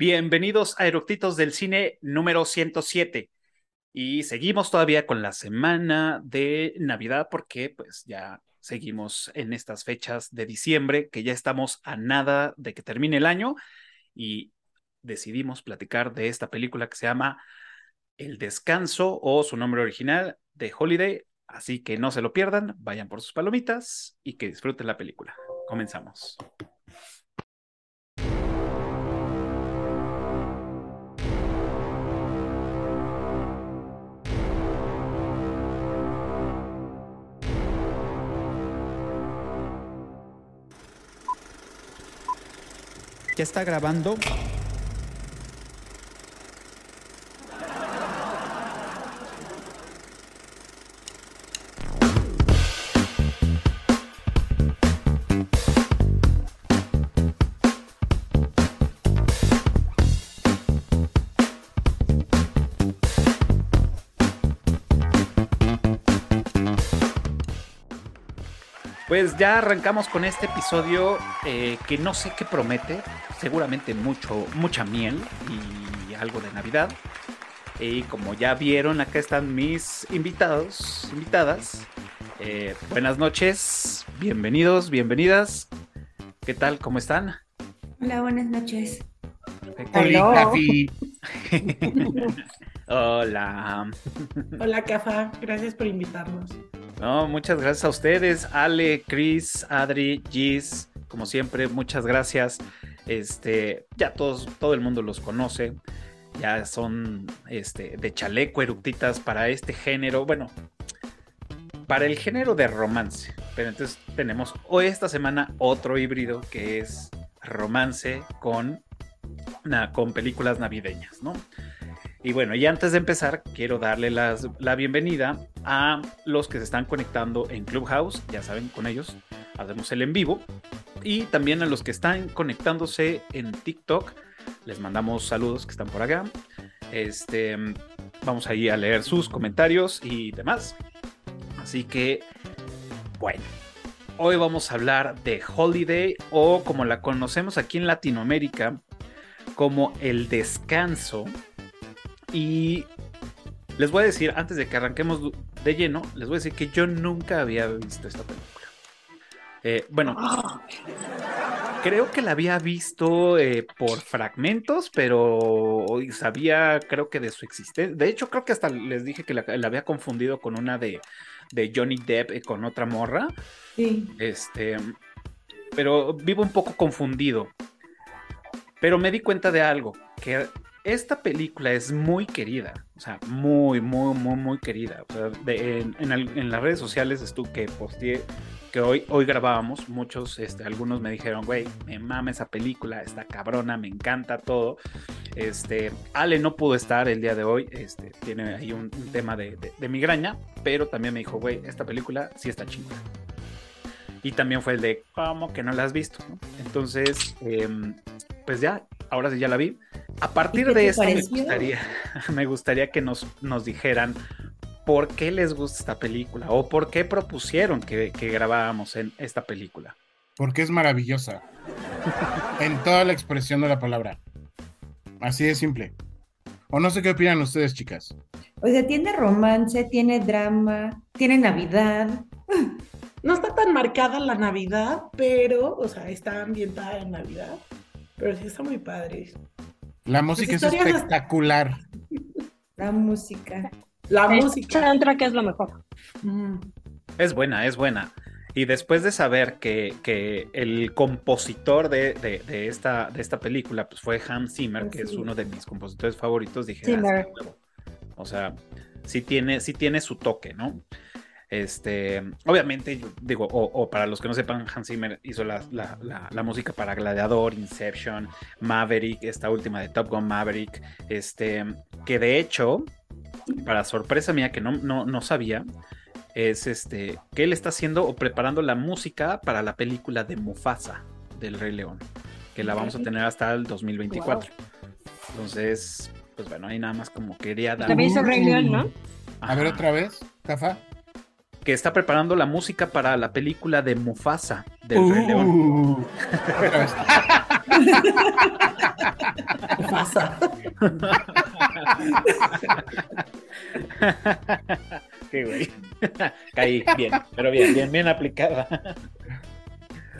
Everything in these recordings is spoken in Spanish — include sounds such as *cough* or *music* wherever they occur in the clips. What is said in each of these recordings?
Bienvenidos a Eructitos del Cine número 107. Y seguimos todavía con la semana de Navidad porque pues ya seguimos en estas fechas de diciembre, que ya estamos a nada de que termine el año y decidimos platicar de esta película que se llama El Descanso o su nombre original de Holiday. Así que no se lo pierdan, vayan por sus palomitas y que disfruten la película. Comenzamos. ¿Ya está grabando? Pues ya arrancamos con este episodio eh, que no sé qué promete, seguramente mucho, mucha miel y algo de Navidad. Y como ya vieron, acá están mis invitados, invitadas. Eh, buenas noches, bienvenidos, bienvenidas. ¿Qué tal? ¿Cómo están? Hola, buenas noches. Hola. Hola. *laughs* Hola, Cafa. Gracias por invitarnos. No, muchas gracias a ustedes, Ale, Chris, Adri, Gis, como siempre, muchas gracias. Este, ya todos, todo el mundo los conoce, ya son este, de chaleco, eructitas para este género, bueno, para el género de romance. Pero entonces tenemos hoy esta semana otro híbrido que es romance con, con películas navideñas, ¿no? Y bueno, y antes de empezar, quiero darle la bienvenida a los que se están conectando en Clubhouse, ya saben, con ellos hacemos el en vivo, y también a los que están conectándose en TikTok, les mandamos saludos que están por acá. Este, vamos ahí a leer sus comentarios y demás. Así que, bueno, hoy vamos a hablar de Holiday o como la conocemos aquí en Latinoamérica, como el descanso y les voy a decir, antes de que arranquemos de lleno, les voy a decir que yo nunca había visto esta película. Eh, bueno, creo que la había visto eh, por fragmentos, pero sabía, creo que de su existencia. De hecho, creo que hasta les dije que la, había confundido con una de, de Johnny Depp eh, con otra morra. Sí. Este, pero vivo un poco confundido. Pero me di cuenta de algo, que esta película es muy querida, o sea, muy, muy, muy, muy querida. En, las redes sociales estuve que posteé que hoy, hoy grabábamos, muchos, este, algunos me dijeron, güey, me mama esa película, está cabrona, me encanta todo. Este, Ale no pudo estar el día de hoy, este, tiene ahí un, tema de, migraña, pero también me dijo, güey, esta película sí está chingada. Y también fue el de, ¿cómo que no la has visto? Entonces, em, pues ya, ahora sí ya la vi. A partir de eso me gustaría, *laughs* me gustaría que nos, nos dijeran por qué les gusta esta película o por qué propusieron que, que grabáramos en esta película. Porque es maravillosa. en toda la expresión de la palabra. Así de simple. O no sé qué opinan ustedes, chicas. O sea, tiene romance, tiene drama, tiene Navidad. No está tan marcada la Navidad, pero, o sea, está ambientada en Navidad. Pero sí está muy padre. La música es espectacular. La música. La música. entra que es lo mejor. Mm. Es buena, es buena. Y después de saber que, que el compositor de, de, esta, de esta película pues fue Hans Zimmer, que es uno de mis compositores favoritos, dije, ah, o sea, sí tiene, sí tiene su toque, ¿no? Este, obviamente, digo, o, para los que no sepan, Hans Zimmer hizo la, música para Gladiador, Inception, Maverick, esta última de Top Gun Maverick, este, que de hecho, para sorpresa mía que no, no, no sabía, es este, que él está haciendo o preparando la música para la película de Mufasa del Rey León, que la vamos a tener hasta el 2024. Entonces, pues bueno, ahí nada más como quería dar. También hizo Rey León, ¿no? A ver otra vez, Cafa que está preparando la música para la película de Mufasa del Rey León. Uh. ¿Qué pasa? Qué güey. Caí bien, pero bien, bien, bien aplicada.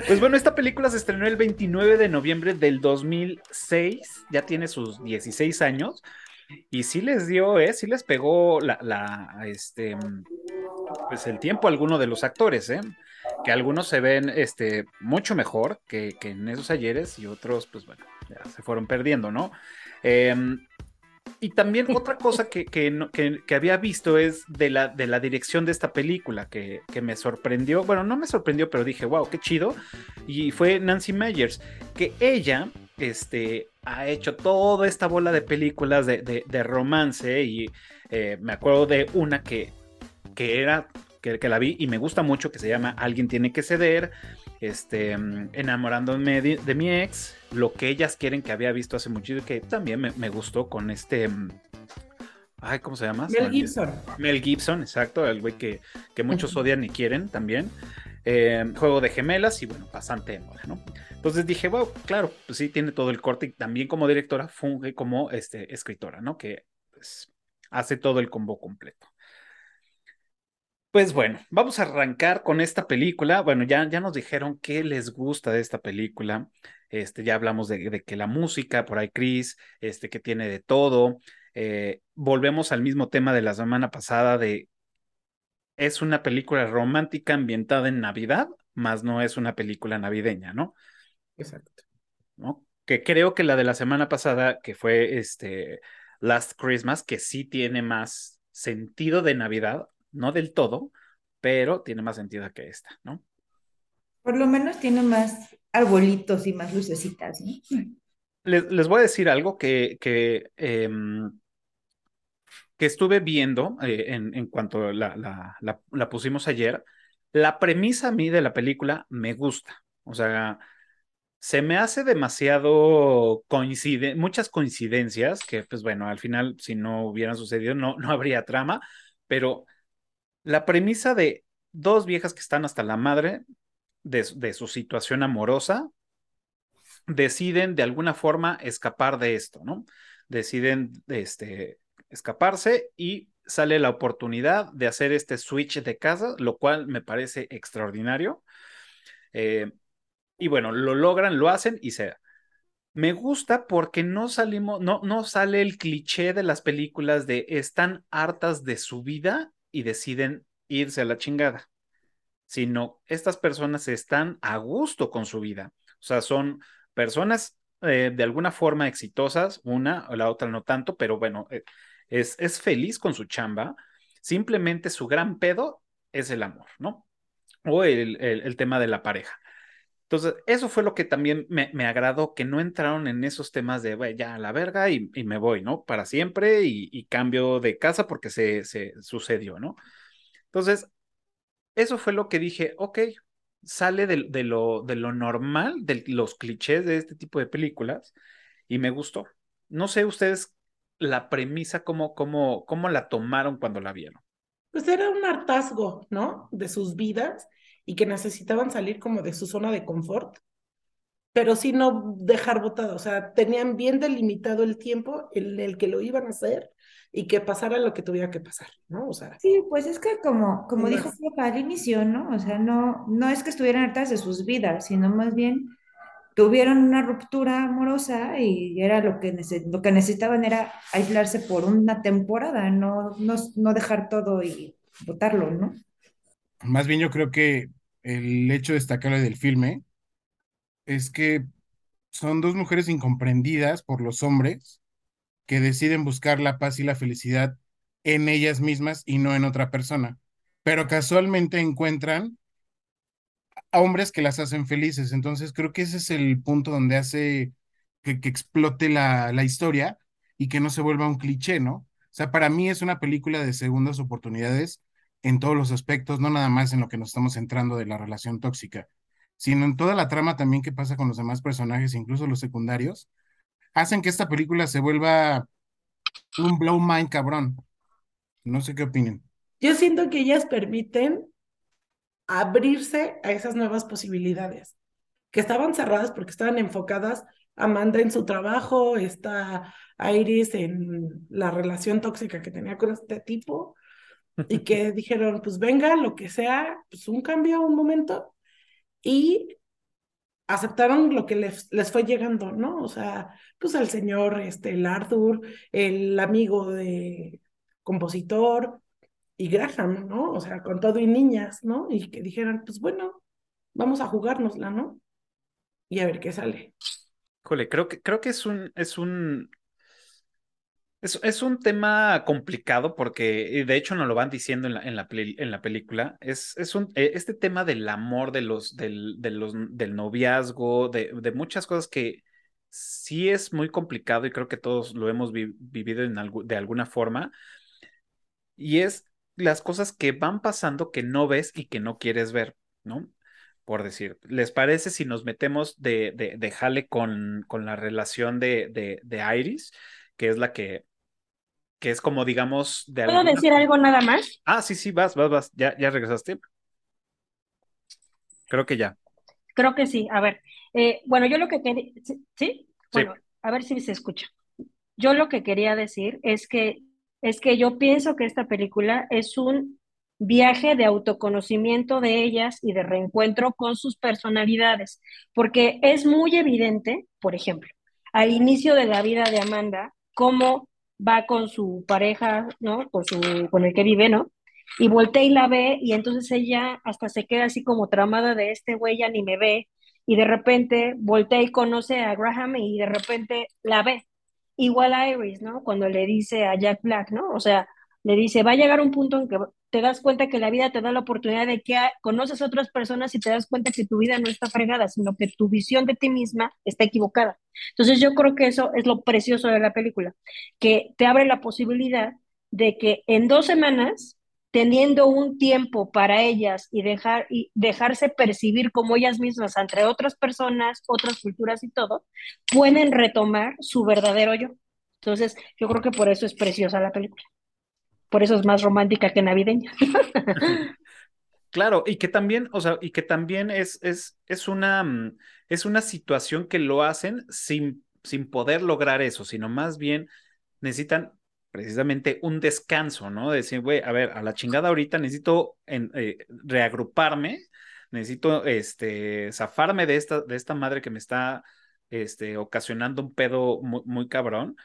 Pues bueno, esta película se estrenó el 29 de noviembre del 2006, ya tiene sus 16 años, y sí les dio, ¿eh? Sí les pegó la, la este, pues el tiempo a alguno de los actores, ¿eh? Que algunos se ven, este, mucho mejor que, que en esos ayeres y otros, pues bueno, ya se fueron perdiendo, ¿no? Eh, y también otra cosa que, que, que- que había visto es de la, de la dirección de esta película, que, que me sorprendió, bueno, no me sorprendió, pero dije, wow, qué chido, y fue Nancy Meyers, que ella este, ha hecho toda esta bola de películas de, de- de romance, y eh, me acuerdo de una que, que era, que, que la vi y me gusta mucho, que se llama Alguien tiene que ceder, este, enamorándome de, de mi ex, lo que ellas quieren que había visto hace mucho y que también me, me gustó con este, mm, ay, ¿cómo se llama? Mel. Gibson. Mel Gibson, exacto, el güey que, que muchos odian y quieren también. Eh, juego de gemelas y bueno, pasante de moda, ¿no? Entonces dije, wow, claro, pues sí, tiene todo el corte y también como directora funge como este, escritora, ¿no? Que pues, hace todo el combo completo. Pues bueno, vamos a arrancar con esta película. Bueno, ya, ya nos dijeron qué les gusta de esta película. Este, ya hablamos de, de que la música, por ahí Chris, este, que tiene de todo. Eh, volvemos al mismo tema de la semana pasada de es una película romántica ambientada en Navidad, más no es una película navideña, ¿no? Exacto. ¿no? Que creo que la de la semana pasada, que fue este Last Christmas, que sí tiene más sentido de Navidad, no del todo, pero tiene más sentido que esta, ¿no? Por lo menos tiene más arbolitos y más lucecitas, ¿no? Les, les voy a decir algo que, que, em, que estuve viendo eh, en, cuanto la, la, la, la pusimos ayer. La premisa a mí de la película me gusta. O sea, se me hace demasiado coincide, muchas coincidencias que, pues bueno, al final, si no hubieran sucedido, no, no habría trama, pero la premisa de dos viejas que están hasta la madre de, de su situación amorosa, deciden de alguna forma escapar de esto, ¿no? Deciden este, escaparse y sale la oportunidad de hacer este switch de casa, lo cual me parece extraordinario. Eh, y bueno, lo logran, lo hacen y se. Me gusta porque no salimos, no, no sale el cliché de las películas de están hartas de su vida y deciden irse a la chingada, sino estas personas están a gusto con su vida. O sea, son personas eh, de alguna forma exitosas, una o la otra no tanto, pero bueno, eh, es, es feliz con su chamba. Simplemente su gran pedo es el amor, ¿no? O el, el, tema de la pareja. Entonces, eso fue lo que también me, me agradó, que no entraron en esos temas de, "Güey, ya a la verga y, y, me voy, ¿no? Para siempre y, y cambio de casa porque se, se, sucedió, ¿no? Entonces, eso fue lo que dije, ok, sale de, de, lo, de lo normal, de los clichés de este tipo de películas y me gustó. No sé ustedes la premisa, cómo, cómo, cómo la tomaron cuando la vieron. Pues era un hartazgo, ¿no? De sus vidas y que necesitaban salir como de su zona de confort, pero sí no dejar botado, o sea, tenían bien delimitado el tiempo en el que lo iban a hacer y que pasara lo que tuviera que pasar, ¿no? O sea. Sí, pues es que como, como dijo Flapa al inicio, ¿no? O sea, no, no es que estuvieran hartas de sus vidas, sino más bien tuvieron una ruptura amorosa y era lo que, lo que necesitaban era aislarse por una temporada, no, no, no dejar todo y botarlo, ¿no? Más bien yo creo que el hecho destacable del filme es que son dos mujeres incomprendidas por los hombres que deciden buscar la paz y la felicidad en ellas mismas y no en otra persona, pero casualmente encuentran hombres que las hacen felices. Entonces creo que ese es el punto donde hace que, explote la, la historia y que no se vuelva un cliché, ¿no? O sea, para mí es una película de segundas oportunidades en todos los aspectos, no nada más en lo que nos estamos centrando de la relación tóxica, sino en toda la trama también que pasa con los demás personajes, incluso los secundarios, hacen que esta película se vuelva un blow mind cabrón. No sé qué opinen. Yo siento que ellas permiten abrirse a esas nuevas posibilidades. que estaban cerradas porque estaban enfocadas Amanda en su trabajo, está Iris en la relación tóxica que tenía con este tipo, y que *laughs* dijeron, pues venga, lo que sea, pues un cambio, un momento, y aceptaron lo que les, les fue llegando, ¿no? O sea, pues el señor, este, el Arthur, el amigo de compositor y Graham, ¿no? O sea, con todo y niñas, ¿no? Y que dijeran, pues bueno, vamos a jugárnosla, ¿no? Y a ver qué sale. Híjole, creo que, creo que es un, es un, es, es, un tema complicado porque de hecho nos lo van diciendo en la, en la, en la película. Es, es un, e, este tema del amor, de los, del, del noviazgo, de, de, muchas cosas que sí es muy complicado y creo que todos lo hemos vi, vivido en de alguna forma. Y es las cosas que van pasando que no ves y que no quieres ver, ¿no? Por decir, ¿les parece si nos metemos de, de, de jale con, con la relación de, de, de Iris? que es la que, que es como, digamos, de ¿Puedo alguna... decir algo nada más? Ah, sí, sí, vas, vas, vas. ¿Ya, ya regresaste? Creo que ya. Creo que sí. A ver, eh, bueno, yo lo que quería, ¿sí? Bueno, sí. a ver si se escucha. Yo lo que quería decir es que, es que yo pienso que esta película es un viaje de autoconocimiento de ellas y de reencuentro con sus personalidades, porque es muy evidente, por ejemplo, al inicio de la vida de Amanda, cómo va con su pareja, ¿no? Con, su, con el que vive, ¿no? Y voltea y la ve y entonces ella hasta se queda así como tramada de este güey ya ni me ve y de repente voltea y conoce a Graham y de repente la ve. Igual a Iris, ¿no? Cuando le dice a Jack Black, ¿no? O sea, le dice, va a llegar un punto en que te das cuenta que la vida te da la oportunidad de que conoces a otras personas y te das cuenta que tu vida no está fregada, sino que tu visión de ti misma está equivocada. Entonces yo creo que eso es lo precioso de la película, que te abre la posibilidad de que en dos semanas, teniendo un tiempo para ellas y, dejar, y dejarse percibir como ellas mismas entre otras personas, otras culturas y todo, pueden retomar su verdadero yo. Entonces yo creo que por eso es preciosa la película por eso es más romántica que navideña. *laughs* Claro, y que también, o sea, y que también es, es, es, una, mm, es una situación que lo hacen sin, sin poder lograr eso, sino más bien necesitan precisamente un descanso, ¿no? decir, güey, a ver, a la chingada ahorita necesito eh, reagruparme, necesito este, zafarme de esta, de esta madre que me está este, ocasionando un pedo muy, muy cabrón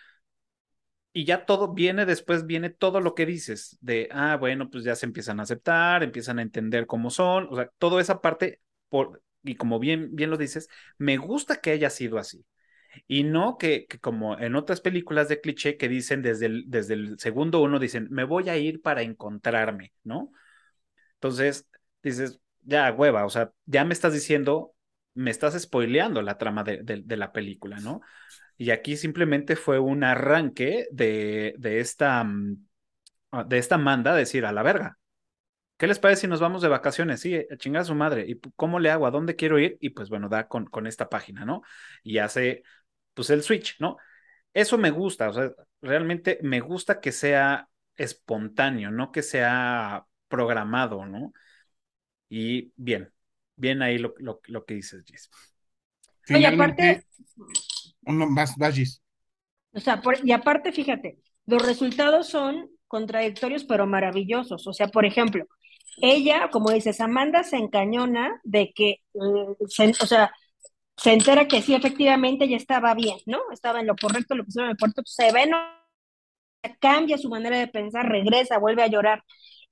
y ya todo viene, después viene todo lo que dices, de, ah, bueno, pues ya se empiezan a aceptar, empiezan a entender cómo son, o sea, toda esa parte, por, y como bien, bien lo dices, me gusta que haya sido así. Y no que, que como en otras películas de cliché que dicen desde el, desde el segundo uno, dicen, me voy a ir para encontrarme, ¿no? Entonces, dices, ya, hueva, o sea, ya me estás diciendo, me estás spoileando la trama de, de, la película, ¿no? Y aquí simplemente fue un arranque de, de esta, mm, ah, de esta manda, decir, a la verga. ¿Qué les parece si nos vamos de vacaciones? Sí, a chingar a su madre. ¿Y cómo le hago? ¿A dónde quiero ir? Y pues bueno, da con, con esta página, ¿no? Y hace, pues el switch, ¿no? Eso me gusta, o sea, realmente me gusta que sea espontáneo, no que sea programado, ¿no? Y bien, bien ahí lo, lo, lo que dices, Gis. Oye, aparte, uno más, más O sea, por, y aparte, fíjate, los resultados son contradictorios pero maravillosos. O sea, por ejemplo, ella, como dices, Amanda se encañona de que, eh, se, o sea, se entera que sí, efectivamente, ella estaba bien, ¿no? Estaba en lo correcto, lo pusieron en el puerto, se ve, no, cambia su manera de pensar, regresa, vuelve a llorar.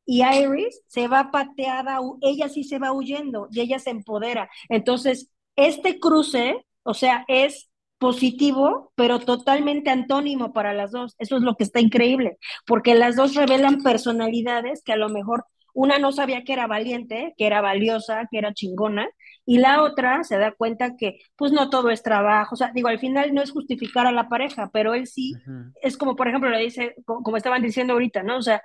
Y Iris se va pateada, ella sí se va huyendo y ella se empodera. Entonces, este cruce, o sea, es positivo, pero totalmente antónimo para las dos. Eso es lo que está increíble, porque las dos revelan personalidades que a lo mejor una no sabía que era valiente, que era valiosa, que era chingona, y la otra se da cuenta que pues no todo es trabajo, o sea, digo, al final no es justificar a la pareja, pero él sí, uh -huh. es como por ejemplo le dice, como, estaban diciendo ahorita, ¿no? O sea,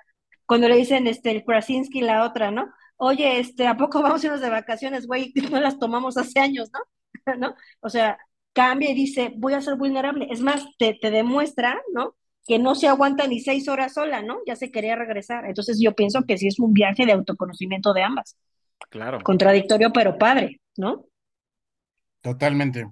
cuando le dicen este, el Krasinski la otra, ¿no? Oye, este, ¿a poco vamos a irnos de vacaciones, güey? *laughs* No las tomamos hace años, ¿no? *laughs* ¿no? O sea, cambia y dice, voy a ser vulnerable. Es más, te, te demuestra, ¿no? Que no se aguanta ni seis horas sola, ¿no? Ya se quería regresar. Entonces yo pienso que sí es un viaje de autoconocimiento de ambas. Claro. Contradictorio, pero padre, ¿no? Totalmente.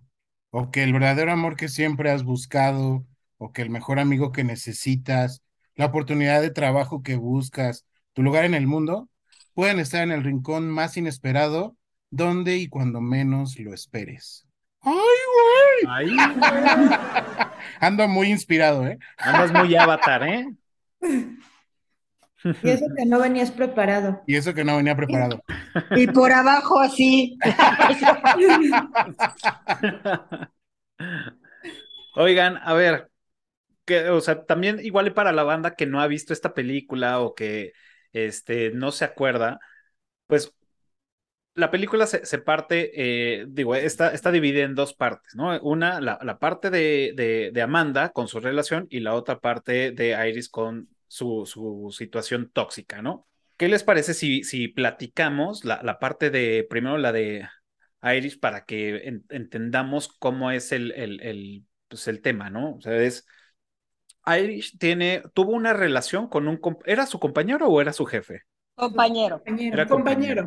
O que el verdadero amor que siempre has buscado, o que el mejor amigo que necesitas, la oportunidad de trabajo que buscas, tu lugar en el mundo, pueden estar en el rincón más inesperado, donde y cuando menos lo esperes. ¡Ay, güey! Ay, *laughs* Ando muy inspirado, ¿eh? andas muy avatar, ¿eh? *laughs* Y eso que no venías preparado. Y eso que no venía preparado. Y por abajo así. *laughs* Oigan, a ver, que, o sea, también igual y para la banda que no ha visto esta película o que este, no se acuerda, pues la película se, se parte, eh, digo, está, está dividida en dos partes, ¿no? Una, la, la parte de, de, de Amanda con su relación y la otra parte de Iris con su, su situación tóxica, ¿no? ¿Qué les parece si, si platicamos la, la parte de, primero la de Iris para que en- entendamos cómo es el, el, el, pues el tema, ¿no? O sea, es, Iris tiene, tuvo una relación con un, ¿era su compañero o era su jefe? Compañero. Era Compañero.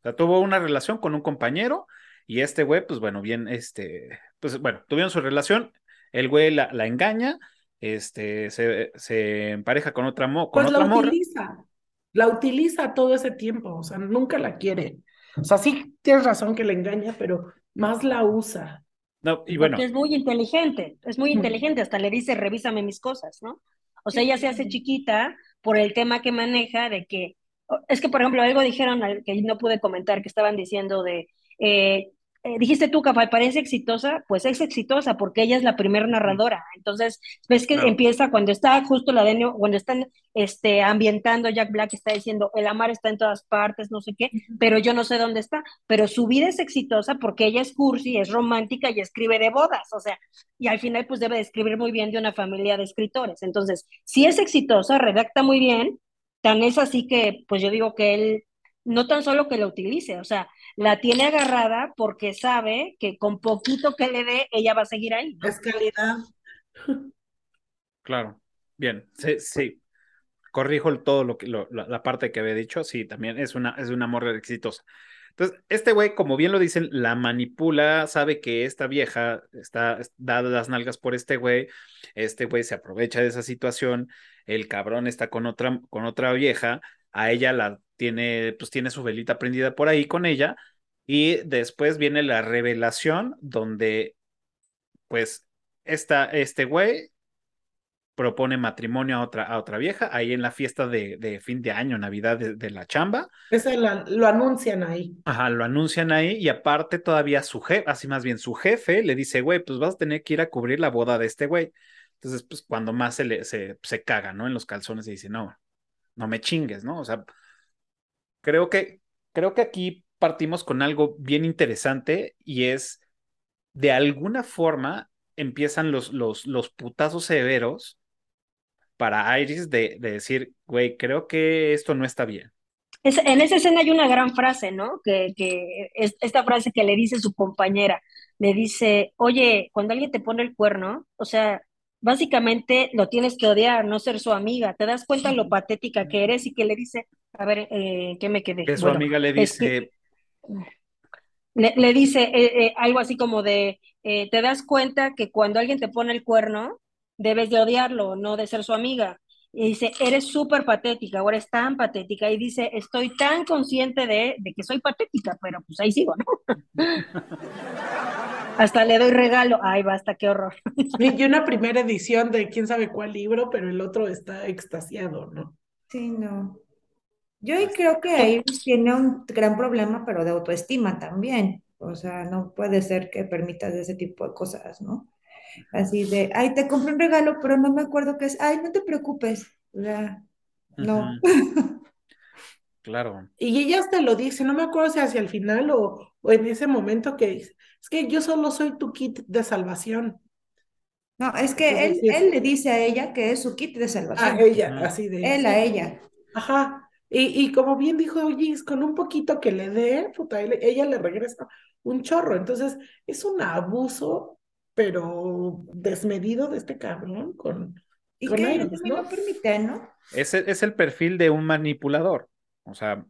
O sea, tuvo una relación con un compañero y este güey, pues bueno, bien, este, pues bueno, tuvieron su relación, el güey la, la engaña, este, se, se empareja con otra, mo- con Pues otra la morra. utiliza, la utiliza todo ese tiempo, o sea, nunca la quiere. O sea, sí tienes razón que la engaña, pero más la usa. No, y bueno, Porque es muy inteligente, es muy inteligente, hasta le dice, revísame mis cosas, ¿no? O sea, ella se hace chiquita por el tema que maneja de que, es que, por ejemplo, algo dijeron que no pude comentar, que estaban diciendo de, eh, eh, dijiste tú, Café, parece exitosa, pues es exitosa porque ella es la primera narradora. Entonces, ves que Claro. empieza cuando está justo la de, cuando están este, ambientando, Jack Black está diciendo, el amar está en todas partes, no sé qué, pero yo no sé dónde está. Pero su vida es exitosa porque ella es cursi, es romántica y escribe de bodas, o sea, y al final pues debe de escribir muy bien de una familia de escritores. Entonces, si es exitosa, redacta muy bien, tan es así que pues yo digo que él no tan solo que la utilice, o sea, la tiene agarrada porque sabe que con poquito que le dé, ella va a seguir ahí. ¿no? Es calidad. claro, bien, sí, sí. Corrijo el- todo lo que lo- la, la parte que había dicho, sí, también es una, es una morra exitosa. Entonces, este güey, como bien lo dicen, la manipula, sabe que esta vieja está dada las nalgas por este güey, este güey se aprovecha de esa situación, el cabrón está con otra, con otra vieja, a ella la tiene, pues tiene su velita prendida por ahí con ella, y después viene la revelación donde, pues, esta, este güey propone matrimonio a otra, a otra vieja, ahí en la fiesta de, de fin de año, Navidad de, de la chamba. Ese lo anuncian ahí. Ajá, lo anuncian ahí y aparte todavía su jefe, así más bien su jefe le dice, güey, pues vas a tener que ir a cubrir la boda de este güey. Entonces, pues cuando más se le se, se caga, ¿no? En los calzones y dice, no, no me chingues, ¿no? O sea, creo que, creo que aquí partimos con algo bien interesante y es, de alguna forma, empiezan los, los, los putazos severos para Iris de, de decir, güey, creo que esto no está bien. Es- en esa escena hay una gran frase, ¿no? Que, que es esta frase que le dice su compañera, le dice, oye, cuando alguien te pone el cuerno, o sea, básicamente lo tienes que odiar, no ser su amiga. ¿Te das cuenta lo patética que eres? Y que le dice, a ver, eh, ¿qué me quedé? Que su Bueno, amiga le es que- dice, le, le dice eh, eh, algo así como de, eh, ¿te das cuenta que cuando alguien te pone el cuerno, debes de odiarlo, no de ser su amiga? Y dice, eres súper patética, ahora es tan patética. Y dice, estoy tan consciente de, de que soy patética, pero pues ahí sigo, ¿no? *laughs* Hasta le doy regalo. Ay, basta, qué horror. *laughs* Y una primera edición de quién sabe cuál libro, pero el otro está extasiado, ¿no? Sí, no. Yo ahí creo que Iris tiene un gran problema, pero de autoestima también. O sea, no puede ser que permitas ese tipo de cosas, ¿no? Así de, ay, te compré un regalo, pero no me acuerdo qué es. Ay, no te preocupes. O sea, no. Claro, Y ella hasta lo dice, no me acuerdo si hacia el final o, o en ese momento que dice, es que yo solo soy tu kit de salvación. No, es que él, sí es- él le dice a ella que es su kit de A salvación. ella, Ujú. así de. Él a ella. Ajá. Y, y como bien dijo oye, con un poquito que le dé, puta, él- ella le regresa un chorro. Entonces, es un abuso, pero desmedido de este cabrón con, Y con que ella también ¿no? lo permite, ¿no? ese es el perfil de un manipulador, o sea,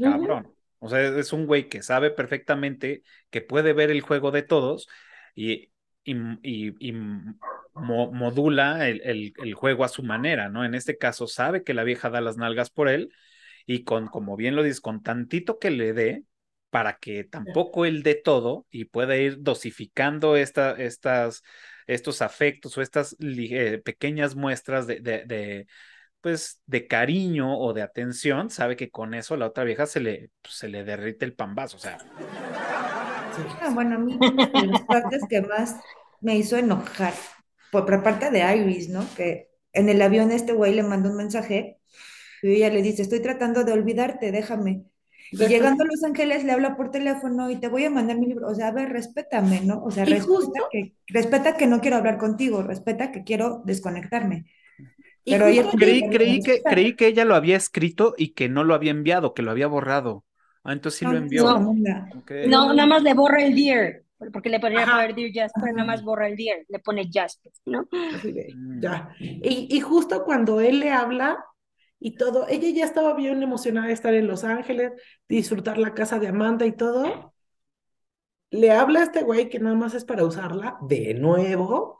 cabrón. O sea, es un güey que sabe perfectamente que puede ver el juego de todos y, y, y, modula el, el, el, juego a su manera, ¿no? En este caso sabe que la vieja da las nalgas por él y con, como bien lo dices, con tantito que le dé, para que tampoco él dé todo y pueda ir dosificando esta, estas, estos afectos o estas eh, pequeñas muestras de, de, de, pues, de cariño o de atención, sabe que con eso la otra vieja se le, pues, se le derrite el pambazo, o sea. Ah, bueno, a mí una de las partes que más me hizo enojar, por parte de Iris, ¿no? Que en el avión este güey le mandó un mensaje y ella le dice, estoy tratando de olvidarte, déjame. Y llegando a Los Ángeles le habla por teléfono y te voy a mandar mi libro. O sea, a ver, respétame, ¿no? O sea, respeta, que, respeta que no quiero hablar contigo, respeta que quiero desconectarme. Pero ella creí, creí, que, creí que ella lo había escrito y que no lo había enviado, que lo había borrado. Ah, entonces sí lo envió. No, no, nada más le borra el dear, porque le podría poner dear Jasper, nada más borra el dear, le pone Jasper, ¿no? Mm. ya. Y, y justo cuando él le habla, y todo. Ella ya estaba bien emocionada de estar en Los Ángeles, disfrutar la casa de Amanda y todo. Le habla a este güey que nada más es para usarla de nuevo.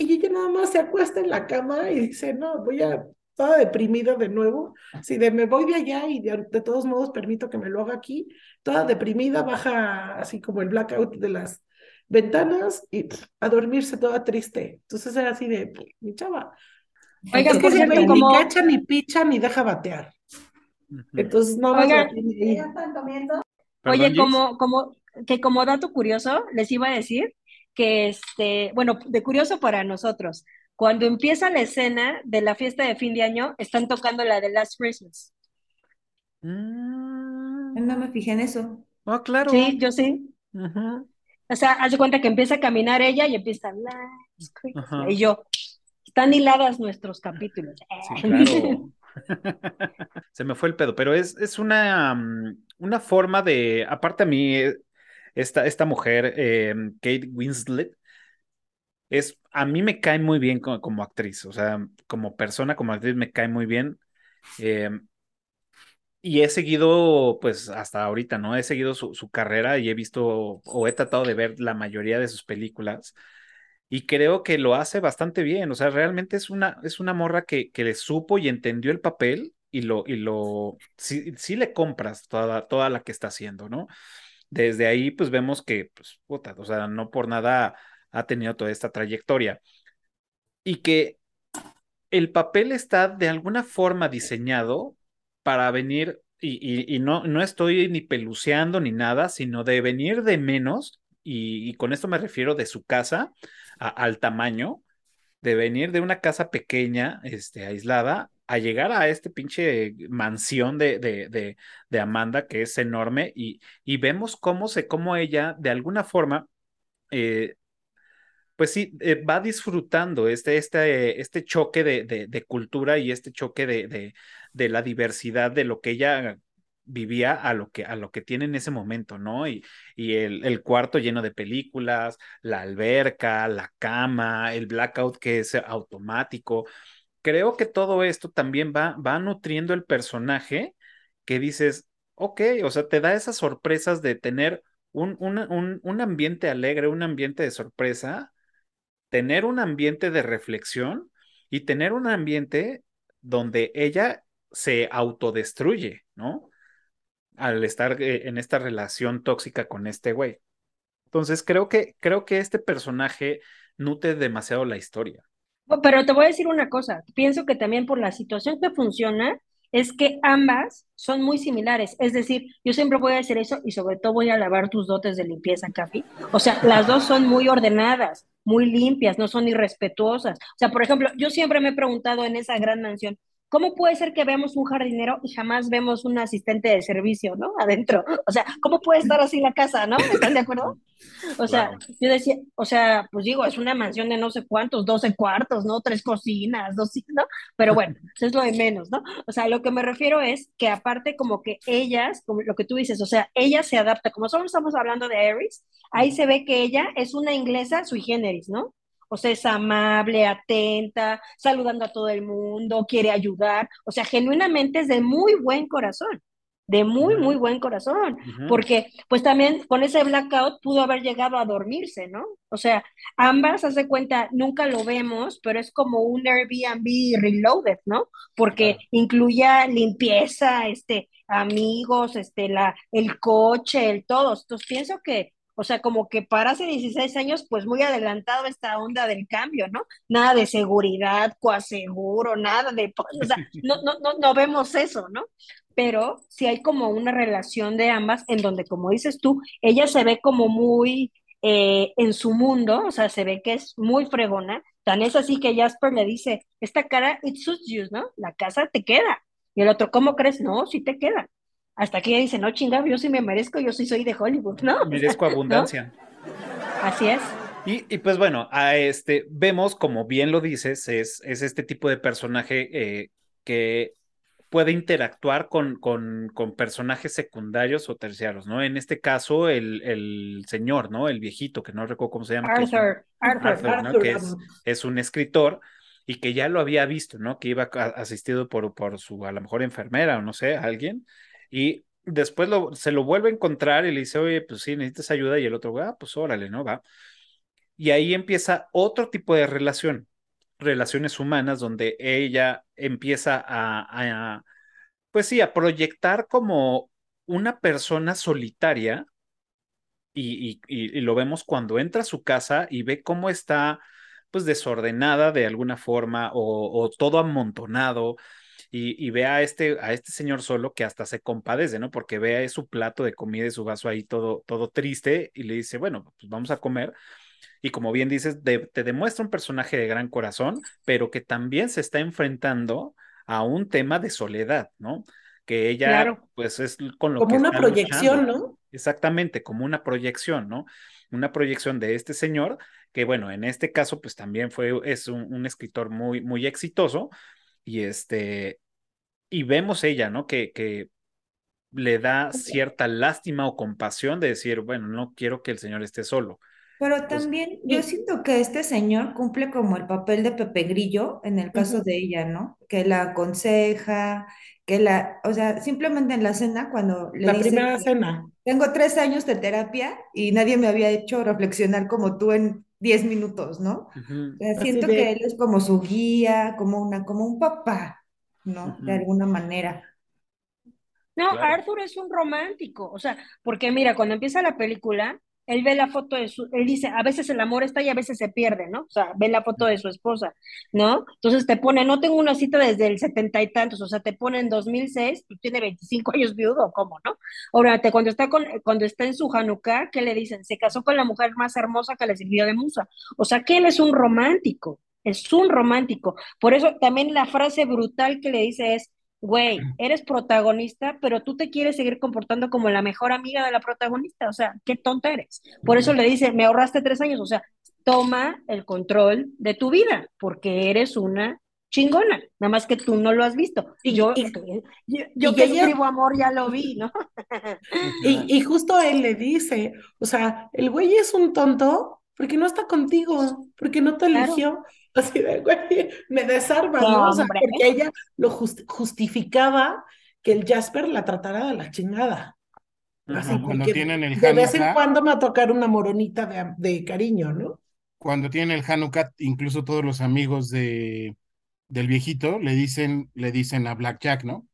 Y ella nada más se acuesta en la cama y dice, no, voy a, toda deprimida de nuevo. Si de me voy de allá y de, de todos modos permito que me lo haga aquí, toda deprimida, baja así como el blackout de las ventanas y a dormirse toda triste. Entonces era así de, mi chava, Oigan, es que cierto, ni como... cacha, ni picha, ni deja batear. Entonces no Oigan, Oye, como, como, que como dato curioso, les iba a decir que este, bueno, de curioso para nosotros, cuando empieza la escena de la fiesta de fin de año, están tocando la de Last Christmas. Mm. No me fijé en eso. Oh, claro. Sí, yo sí. O sea, haz de cuenta que empieza a caminar ella y empieza Last Christmas. Y yo, están hiladas nuestros capítulos. Sí, *laughs* claro. *laughs* Se me fue el pedo, pero es, es una, mm, una forma de, aparte a mí, eh, esta, esta mujer, eh, Kate Winslet, es, a mí me cae muy bien como, actriz, o sea, como persona, como actriz me cae muy bien. Eh, y he seguido, pues hasta ahorita, ¿no? He seguido su, su, carrera y he visto o he tratado de ver la mayoría de sus películas y creo que lo hace bastante bien. O sea, realmente es una, es una morra que, que le supo y entendió el papel y lo, y lo, sí, sí le compras toda, toda la que está haciendo, ¿no? Desde ahí, pues vemos que, pues, puta, o sea, no por nada ha tenido toda esta trayectoria. Y que el papel está de alguna forma diseñado para venir, y, y, no, no estoy ni peluceando ni nada, sino de venir de menos, y, y con esto me refiero de su casa, al tamaño de venir de una casa pequeña, este, aislada, a llegar a este pinche mansión de, de, de, Amanda, que es enorme, y, y, vemos cómo, se, cómo ella, de alguna forma, eh, pues sí, eh, va disfrutando este, este, este choque de, de, cultura y este choque de, de, la diversidad de lo que ella vivía a lo que, a lo que tiene en ese momento, ¿no? Y, y el, cuarto lleno de películas, la alberca, la cama, el blackout que es automático. Creo que todo esto también va, va nutriendo el personaje que dices, ok, o sea, te da esas sorpresas de tener un, un, un, un ambiente alegre, un ambiente de sorpresa, tener un ambiente de reflexión y tener un ambiente donde ella se autodestruye, ¿no? al estar eh, en esta relación tóxica con este güey. Entonces creo que, creo que este personaje nutre demasiado la historia. Pero te voy a decir una cosa, pienso que también por la situación que funciona, es que ambas son muy similares. Es decir, yo siempre voy a decir eso y sobre todo voy a lavar tus dotes de limpieza, Cafi. O sea, las dos son muy ordenadas, muy limpias, no son irrespetuosas. O sea, por ejemplo, yo siempre me he preguntado en esa gran mansión, ¿Cómo puede ser que veamos un jardinero y jamás vemos un asistente de servicio, ¿no? Adentro. O sea, ¿cómo puede estar así la casa, ¿no? ¿Están de acuerdo? O sea, yo decía, o sea, pues digo, es una mansión de no sé cuántos, 12 cuartos, ¿no? Tres cocinas, dos, ¿no? Pero bueno, *laughs* eso es lo de menos, ¿no? O sea, lo que me refiero es que aparte como que ellas, como lo que tú dices, o sea, ella se adapta, como solo estamos hablando de Aries, ahí se ve que ella es una inglesa sui generis, ¿no? O sea, es amable, atenta, saludando a todo el mundo, quiere ayudar. O sea, genuinamente es de muy buen corazón. de muy, muy buen corazón, porque pues también con ese blackout pudo haber llegado a dormirse, ¿no? O sea, ambas, hace cuenta, nunca lo vemos, pero es como un Airbnb reloaded, ¿no? Porque incluía limpieza, este, amigos, este, la, el coche, el todo. Entonces pienso que o sea, como que para hace 16 años, pues muy adelantado esta onda del cambio, ¿no? Nada de seguridad, coaseguro, nada de, o sea, *laughs* no, no, no, no vemos eso, ¿no? Pero sí hay como una relación de ambas en donde, como dices tú, ella se ve como muy eh, en su mundo, o sea, se ve que es muy fregona. Tan es así que Jasper le dice, esta cara, it suits you, ¿no? La casa te queda. Y el otro, ¿cómo crees? No, sí te queda. Hasta que ella dice, no, chingado, yo sí me merezco, yo sí soy de Hollywood, ¿no? Merezco *laughs* abundancia. Así es. Y, pues bueno, a este, vemos, como bien lo dices, es, es este tipo de personaje eh, que puede interactuar con, con, con, personajes secundarios o terciarios, ¿no? En este caso, el, el, señor, ¿no? El viejito, que no recuerdo cómo se llama. Arthur, Arthur, ¿no? Que es, es, un escritor y que ya lo había visto, ¿no? Que iba asistido por, por su, a lo mejor enfermera o no sé, alguien, y después se lo vuelve a encontrar y le dice, oye, pues sí, necesitas ayuda. Y el otro, ah, pues órale, ¿no? Va. Y ahí empieza otro tipo de relación, relaciones humanas, donde ella empieza a, pues sí, a proyectar como una persona solitaria. Y, y, lo vemos cuando entra a su casa y ve cómo está pues desordenada de alguna forma o todo amontonado, y, ve a este, a este señor solo que hasta se compadece, ¿no? Porque ve su plato de comida y su vaso ahí todo, todo triste y le dice, bueno, pues vamos a comer. Y como bien dices, te demuestra un personaje de gran corazón, pero que también se está enfrentando a un tema de soledad, ¿no? Que ella, pues es con lo como que... Como una proyección, ¿no? Exactamente, como una proyección, ¿no? Una proyección de este señor, que bueno, en este caso, pues también fue, es un, un escritor muy, muy exitoso, y este, y vemos ella, ¿no? Que, que le da cierta lástima o compasión de decir, bueno, no quiero que el señor esté solo. Pero también yo siento que este señor cumple como el papel de Pepe Grillo en el caso de ella, ¿no? Que la aconseja, que la, o sea, simplemente en la cena cuando le la dice, primera cena. Tengo tres años de terapia y nadie me había hecho reflexionar como tú en diez minutos, ¿no? siento que él es como su guía, como una, como un papá, ¿no? De alguna manera. No, Arthur es un romántico, o sea, porque mira, cuando empieza la película, él ve la foto de su, él dice, a veces el amor está y a veces se pierde, ¿no? O sea, ve la foto de su esposa, ¿no? Entonces te pone, no tengo una cita desde el setenta y tantos, o sea, te pone en 2006, tú tiene 25 años viudo, ¿cómo, no? Ahora, cuando está, con, cuando está en su Hanukkah, ¿qué le dicen? Se casó con la mujer más hermosa que le sirvió de musa. O sea, que él es un romántico, es un romántico. Por eso también la frase brutal que le dice es, güey, eres protagonista, pero tú te quieres seguir comportando como la mejor amiga de la protagonista, o sea, qué tonta eres. Por eso le dice, me ahorraste tres años, o sea, toma el control de tu vida, porque eres una chingona, nada más que tú no lo has visto. Y yo, yo, que escribo amor ya lo vi, ¿no? *laughs* y, y justo él le dice, o sea, el güey es un tonto porque no está contigo, porque no te eligió. Así de, güey, me desarma, ¿no? O sea, porque ella lo justificaba que el Jasper la tratara de la chingada. Así, cuando tienen el De vez en cuando me va a tocar una moronita de, de cariño, ¿no? Cuando tienen el Hanukkah, incluso todos los amigos de, del viejito le dicen, le dicen a Blackjack, ¿no?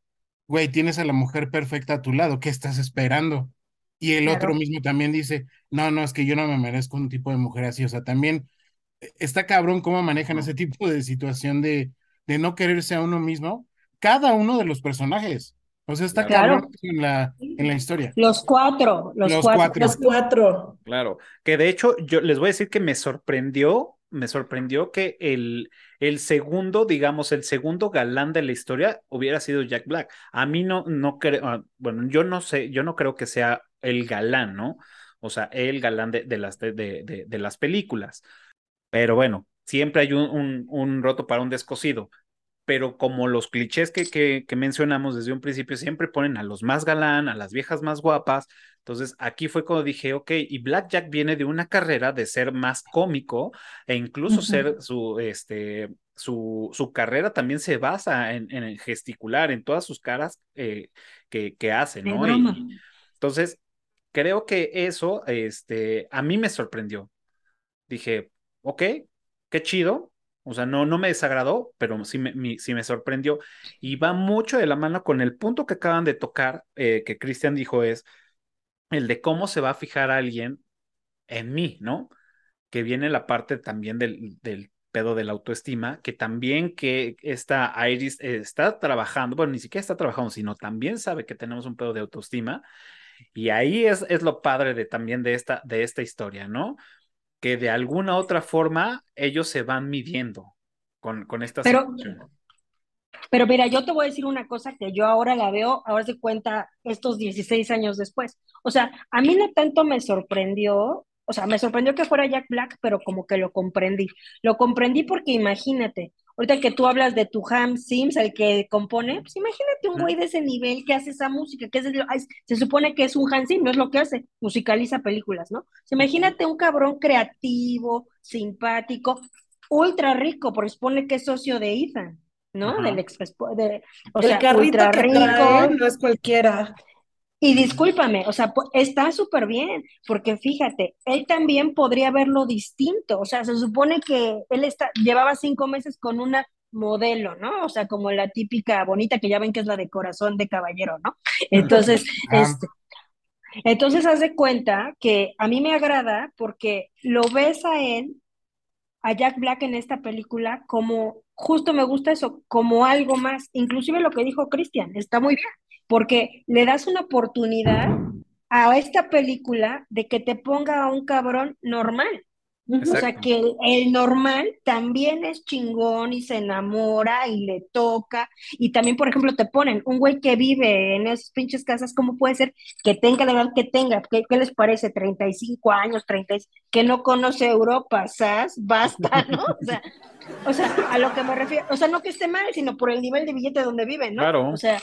Güey, tienes a la mujer perfecta a tu lado, ¿qué estás esperando? Y el otro mismo también dice, no, no, es que yo no me merezco un tipo de mujer así. O sea, también está cabrón cómo manejan ese tipo de situación de, de no quererse a uno mismo, cada uno de los personajes. O sea, está cabrón en la, en la historia. Los cuatro, los, cuatro. Los cuatro. Claro, que de hecho yo les voy a decir que me sorprendió, me sorprendió que el, el segundo, digamos, el segundo galán de la historia hubiera sido Jack Black. A mí no, no creo, ah, bueno, yo no sé, yo no creo que sea el galán, ¿no? O sea, el galán de, de las, de, de, de las películas. Pero bueno, siempre hay un, un, roto para un descosido. Pero como los clichés que, que, mencionamos desde un principio siempre ponen a los más galán, a las viejas más guapas. Entonces aquí fue cuando dije, ok, y Blackjack viene de una carrera de ser más cómico e incluso ser su, este, su, su carrera también se basa en, en gesticular, en todas sus caras eh, que, que hace, ¿no? Y, entonces, creo que eso, este, a mí me sorprendió. Dije, ok, qué chido. O sea, no, no me desagradó, pero sí me, sí me sorprendió. Y va mucho de la mano con el punto que acaban de tocar, eh, que Cristian dijo, es el de cómo se va a fijar alguien en mí, ¿no? Que viene la parte también del, del pedo de la autoestima, que también que esta Iris está trabajando, bueno, ni siquiera está trabajando, sino también sabe que tenemos un pedo de autoestima. Y ahí es, es lo padre de también de esta, de esta historia, ¿no? Que de alguna otra forma ellos se van midiendo con, con esta Pero- situación. Pero mira, yo te voy a decir una cosa que yo ahora la veo, ahora se cuenta estos 16 años después. O sea, a mí no tanto me sorprendió, o sea, me sorprendió que fuera Jack Black, pero como que lo comprendí. Lo comprendí porque imagínate, ahorita que tú hablas de tu Ham Sims, el que compone, pues imagínate un güey de ese nivel que hace esa música, que es, se supone que es un Hans Sim, no es lo que hace, musicaliza películas, ¿no? Imagínate un cabrón creativo, simpático, ultra rico, porque supone que es socio de Ethan. ¿no? Ajá. Del ex de, o el sea, carrito ultra que rico. trae no es cualquiera. Y discúlpame, o sea, está súper bien, porque fíjate, él también podría verlo distinto, o sea, se supone que él está, llevaba cinco meses con una modelo, ¿no? O sea, como la típica bonita que ya ven que es la de corazón de caballero, ¿no? *laughs* Entonces, Ah. este, entonces haz de cuenta que a mí me agrada porque lo ves a él, a Jack Black en esta película, como, justo me gusta eso, como algo más, inclusive lo que dijo Cristian, está muy bien, porque le das una oportunidad a esta película de que te ponga a un cabrón normal. O sea, Exacto. que el, el normal también es chingón y se enamora y le toca. Y también, por ejemplo, te ponen un güey que vive en esas pinches casas, ¿cómo puede ser que tenga la edad que tenga? ¿Qué, qué les parece? 35 años, 30, que no conoce Europa, ¿sabes? Basta, ¿no? O sea, o sea, a lo que me refiero, o sea, no que esté mal, sino por el nivel de billete donde vive, ¿no? Claro. O sea,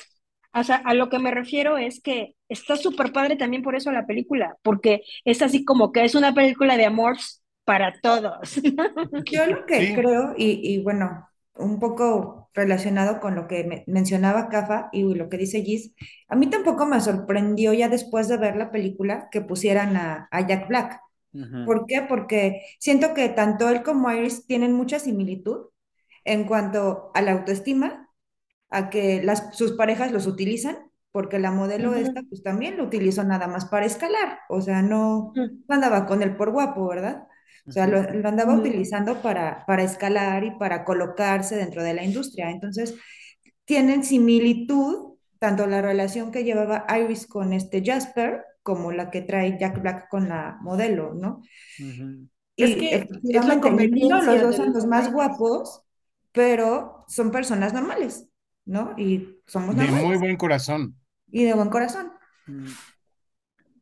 o sea, a lo que me refiero es que está súper padre también por eso la película, porque es así como que es una película de amor para todos. *laughs* Yo lo que Sí. creo, y, y bueno, un poco relacionado con lo que me- mencionaba Cafa y lo que dice Gis, a mí tampoco me sorprendió ya después de ver la película que pusieran a, a Jack Black. Ujú. ¿Por qué? Porque siento que tanto él como Iris tienen mucha similitud en cuanto a la autoestima, a que las, sus parejas los utilizan, porque la modelo esta pues también lo utilizó nada más para escalar, o sea, no, no andaba con él por guapo, ¿verdad? O sea, lo, lo andaba utilizando para, para escalar y para colocarse dentro de la industria. Entonces, tienen similitud, tanto la relación que llevaba Iris con este Jasper, como la que trae Jack Black con la modelo, ¿no? Y Es que es la de los conveniencia dos son los más guapos, pero son personas normales, ¿no? Y somos De normales muy buen corazón. y de buen corazón. Mm.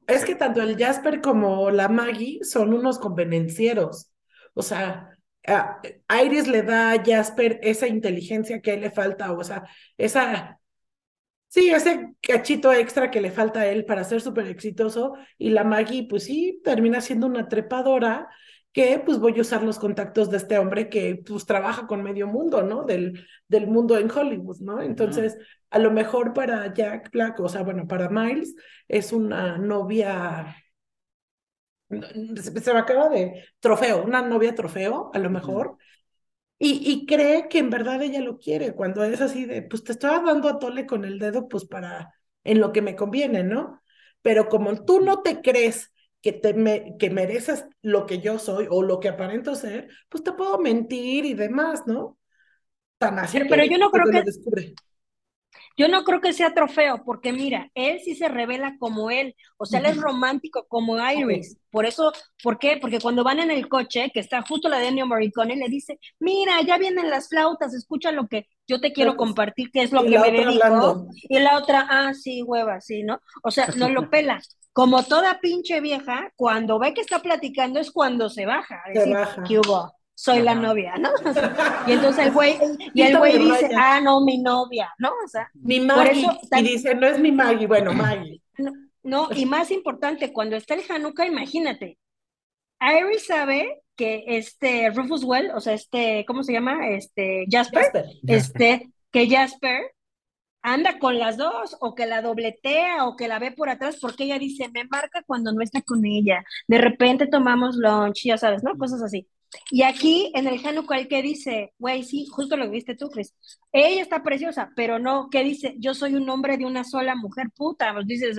Es que tanto el Jasper como la Maggie son unos convenencieros. O sea, a Iris le da a Jasper esa inteligencia que a él le falta, o sea, esa, sí, ese cachito extra que le falta a él para ser súper exitoso. Y la Maggie, pues sí, termina siendo una trepadora que pues voy a usar los contactos de este hombre que pues trabaja con medio mundo, ¿no? Del, del mundo en Hollywood, ¿no? Entonces, a lo mejor para Jack Black, o sea, bueno, para Miles, es una novia, se se me acaba de trofeo, una novia trofeo, a lo mejor, y, y cree que en verdad ella lo quiere, cuando es así de, pues te estoy dando a tole con el dedo, pues para, en lo que me conviene, ¿no? Pero como tú no te crees que, te me, que mereces lo que yo soy o lo que aparento ser, pues te puedo mentir y demás, ¿no? Tan así Pero- que pero yo no creo cuando lo que- descubre. Yo no creo que sea trofeo, porque mira, él sí se revela como él, o sea, él es romántico como Iris. Por eso, ¿por qué? Porque cuando van en el coche, que está justo la de Ennio Morricone, le dice, mira, ya vienen las flautas, escucha lo que yo te quiero Flautas. compartir, que es lo Y que me dedico. hablando. Y la otra, ah, sí, hueva, sí, ¿no? O sea, no lo *laughs* pela. Como toda pinche vieja, cuando ve que está platicando es cuando se baja. a Se decir, baja. ¿qué hubo? Soy la novia, ¿no? *laughs* Y entonces el güey, y el güey dice, ah, no, mi novia, ¿no? O sea, Mi Por Maggie. eso Y dice, no es mi Maggie, bueno, Maggie. no, no, y más importante, cuando está el Hanukkah, imagínate, Iris sabe que este Rufus Well, o sea, este, ¿cómo se llama? Este Jasper, Jasper. este, que Jasper anda con las dos, o que la dobletea, o que la ve por atrás, porque ella dice, me marca cuando no está con ella. De repente tomamos lunch, ya sabes, ¿no? Cosas así. Y aquí en el Hanukkah, que dice, güey, sí, justo lo que viste tú, Chris. Ella está preciosa, pero no, ¿qué dice? Yo soy un hombre de una sola mujer puta. Pues dices,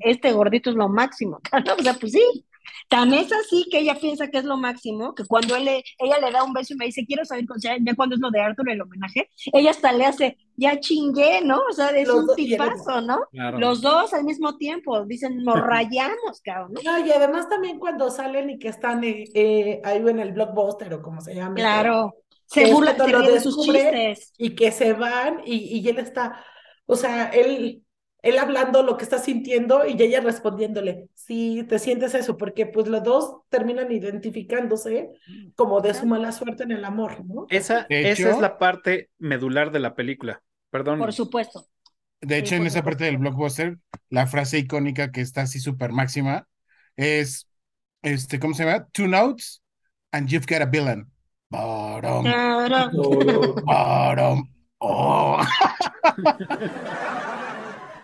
este gordito es lo máximo. *laughs* ¿no? O sea, pues sí. Tan es así que ella piensa que es lo máximo, que cuando él le- ella le da un beso y me dice, quiero saber, o sea, ya cuando es lo de Arthur, el homenaje, ella hasta le hace, ya chingué, ¿no? O sea, es Los un dos- tipazo, ¿no? Claro. Los dos al mismo tiempo, dicen, nos *laughs* rayamos, cabrón, ¿no? No, y además también cuando salen y que están eh, eh, ahí en el blockbuster o como se llama. Claro, Que se es burla, cuando se lo ríe de sus chistes. y que se van y, y él está, o sea, él, él hablando lo que está sintiendo y ella respondiéndole, sí, te sientes eso, porque pues los dos terminan identificándose como de su mala suerte en el amor, ¿no? Esa, esa es la parte medular de la película. Perdón. Por supuesto. De hecho, Sí, en esa supuesto. parte del blockbuster, la frase icónica que está así súper máxima es, este, ¿cómo se llama? Two notes and you've got a villain. Baram, Claro. baram, oh. *laughs*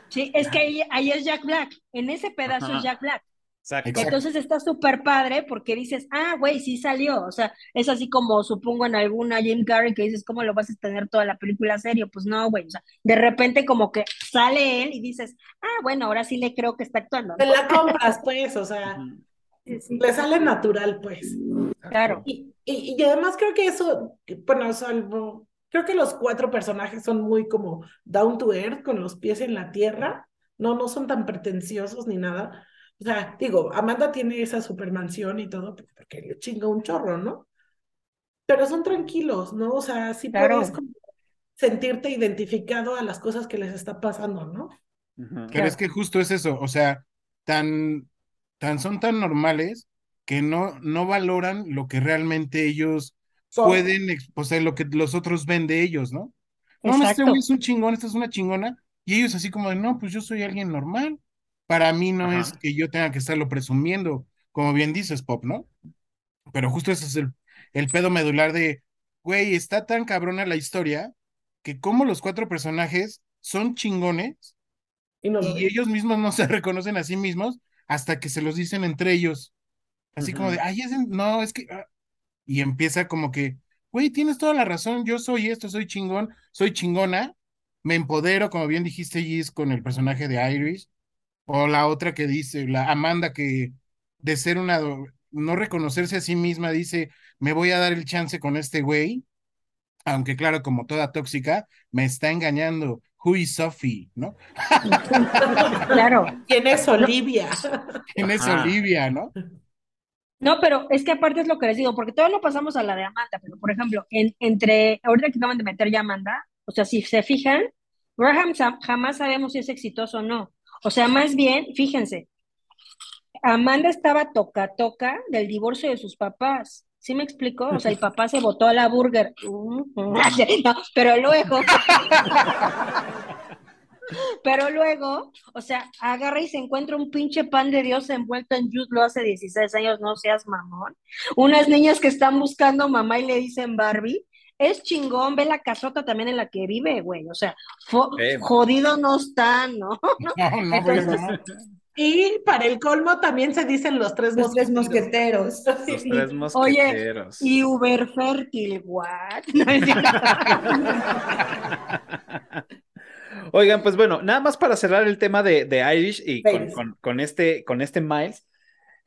Sí, es que ahí, ahí es Jack Black. En ese pedazo Ajá. es Jack Black. Exacto. Entonces está súper padre porque dices, ah, güey, sí salió. O sea, es así como supongo en alguna Jim Carrey que dices, ¿cómo lo vas a tener toda la película serio? Pues no, güey. O sea, de repente como que sale él y dices, ah, bueno, ahora sí le creo que está actuando. Te la compras, pues, o sea, Ujú. Sí, sí. le sale natural, pues. Claro. Y, y, y además creo que eso, bueno, salvo, creo que los cuatro personajes son muy como down to earth, con los pies en la tierra, no, no son tan pretenciosos ni nada. O sea, digo, Amanda tiene esa supermansión y todo, porque le chinga un chorro, ¿no? Pero son tranquilos, ¿no? O sea, sí Claro. puedes como sentirte identificado a las cosas que les está pasando, ¿no? Pero es que justo es eso, o sea, tan, tan son tan normales que no, no valoran lo que realmente ellos Pueden, ex- o sea, lo que los otros ven de ellos, ¿no? No, este güey es un chingón, esta es una chingona, y ellos así como de, no, pues yo soy alguien normal. Para mí no Ajá. es que yo tenga que estarlo presumiendo, como bien dices, Pop, ¿no? Pero justo ese es el, el pedo medular de, güey, está tan cabrona la historia que como los cuatro personajes son chingones Y no ellos mismos no *laughs* se reconocen a sí mismos hasta que se los dicen entre ellos. Así como de, ay, ese- no, es que... ah". Y empieza como que, güey, tienes toda la razón, yo soy esto, soy chingón, soy chingona, me empodero, como bien dijiste, Gis, con el personaje de Iris, o la otra que dice, la Amanda, que de ser una, no reconocerse a sí misma, dice, me voy a dar el chance con este güey, aunque claro, como toda tóxica, me está engañando. Who is Sophie? ¿No? Claro. ¿Quién es Olivia? ¿Quién es Ajá. Olivia, no? No, pero es que aparte es lo que les digo, porque todavía no pasamos a la de Amanda, pero por ejemplo, en, entre, ahorita que acaban de meter ya Amanda, o sea, si se fijan, Graham jamás sabemos si es exitoso o no. O sea, más bien, fíjense, Amanda estaba toca toca del divorcio de sus papás. ¿Sí me explicó? O sea, el papá se botó a la burger. *laughs* *laughs* No, pero luego, *laughs* pero luego, o sea, agarra y se encuentra un pinche pan de Dios envuelto en lo hace 16 años, no seas mamón. Unas niñas que están buscando mamá y le dicen Barbie. Es chingón, ve la casota también en la que vive, güey. O sea, Eh. jodido no está, *laughs* ¿no? No, no, güey, Entonces, no. Y para el colmo también se dicen los tres Los tres mosqueteros. mosqueteros. Los tres mosqueteros. Y Uber fértil, what? *laughs* No es cierto. *laughs* Oigan, pues bueno, nada más para cerrar el tema de, de Irish y con, con- con este, con este Miles,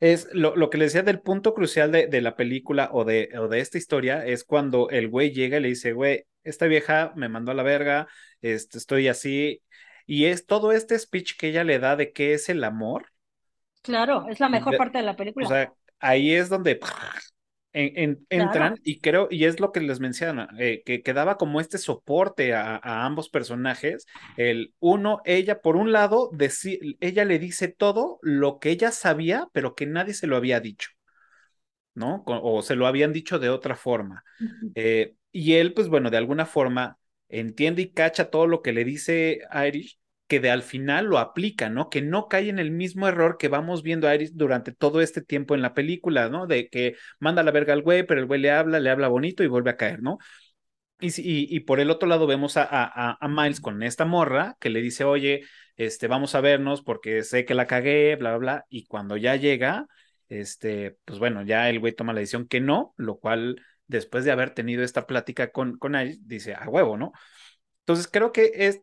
es lo, lo que le decía del punto crucial de, de la película o de, o de esta historia, es cuando el güey llega y le dice, güey, esta vieja me mandó a la verga, este, estoy así, y es todo este speech que ella le da de qué es el amor, Claro, es la mejor De- parte de la película. o sea, ahí es donde en- en- entran y creo, y es lo que les menciona, eh, que, que daba como este soporte a, a ambos personajes. El uno, ella, por un lado, ella le dice todo lo que ella sabía, pero que nadie se lo había dicho, ¿no? O se lo habían dicho de otra forma. Eh, y él, pues bueno, de alguna forma entiende y cacha todo lo que le dice Irish, que de al final lo aplica, ¿no? Que no cae en el mismo error que vamos viendo a Iris durante todo este tiempo en la película, ¿no? De que manda la verga al güey, pero el güey le habla, le habla bonito y vuelve a caer, ¿no? Y, por el otro lado vemos a, Miles con esta morra que le dice, oye, este, vamos a vernos porque sé que la cagué, bla, bla, bla, y cuando ya llega, este, pues bueno, ya el güey toma la decisión que no, lo cual después de haber tenido esta plática con, con Iris, dice, a huevo, ¿no? Entonces creo que es,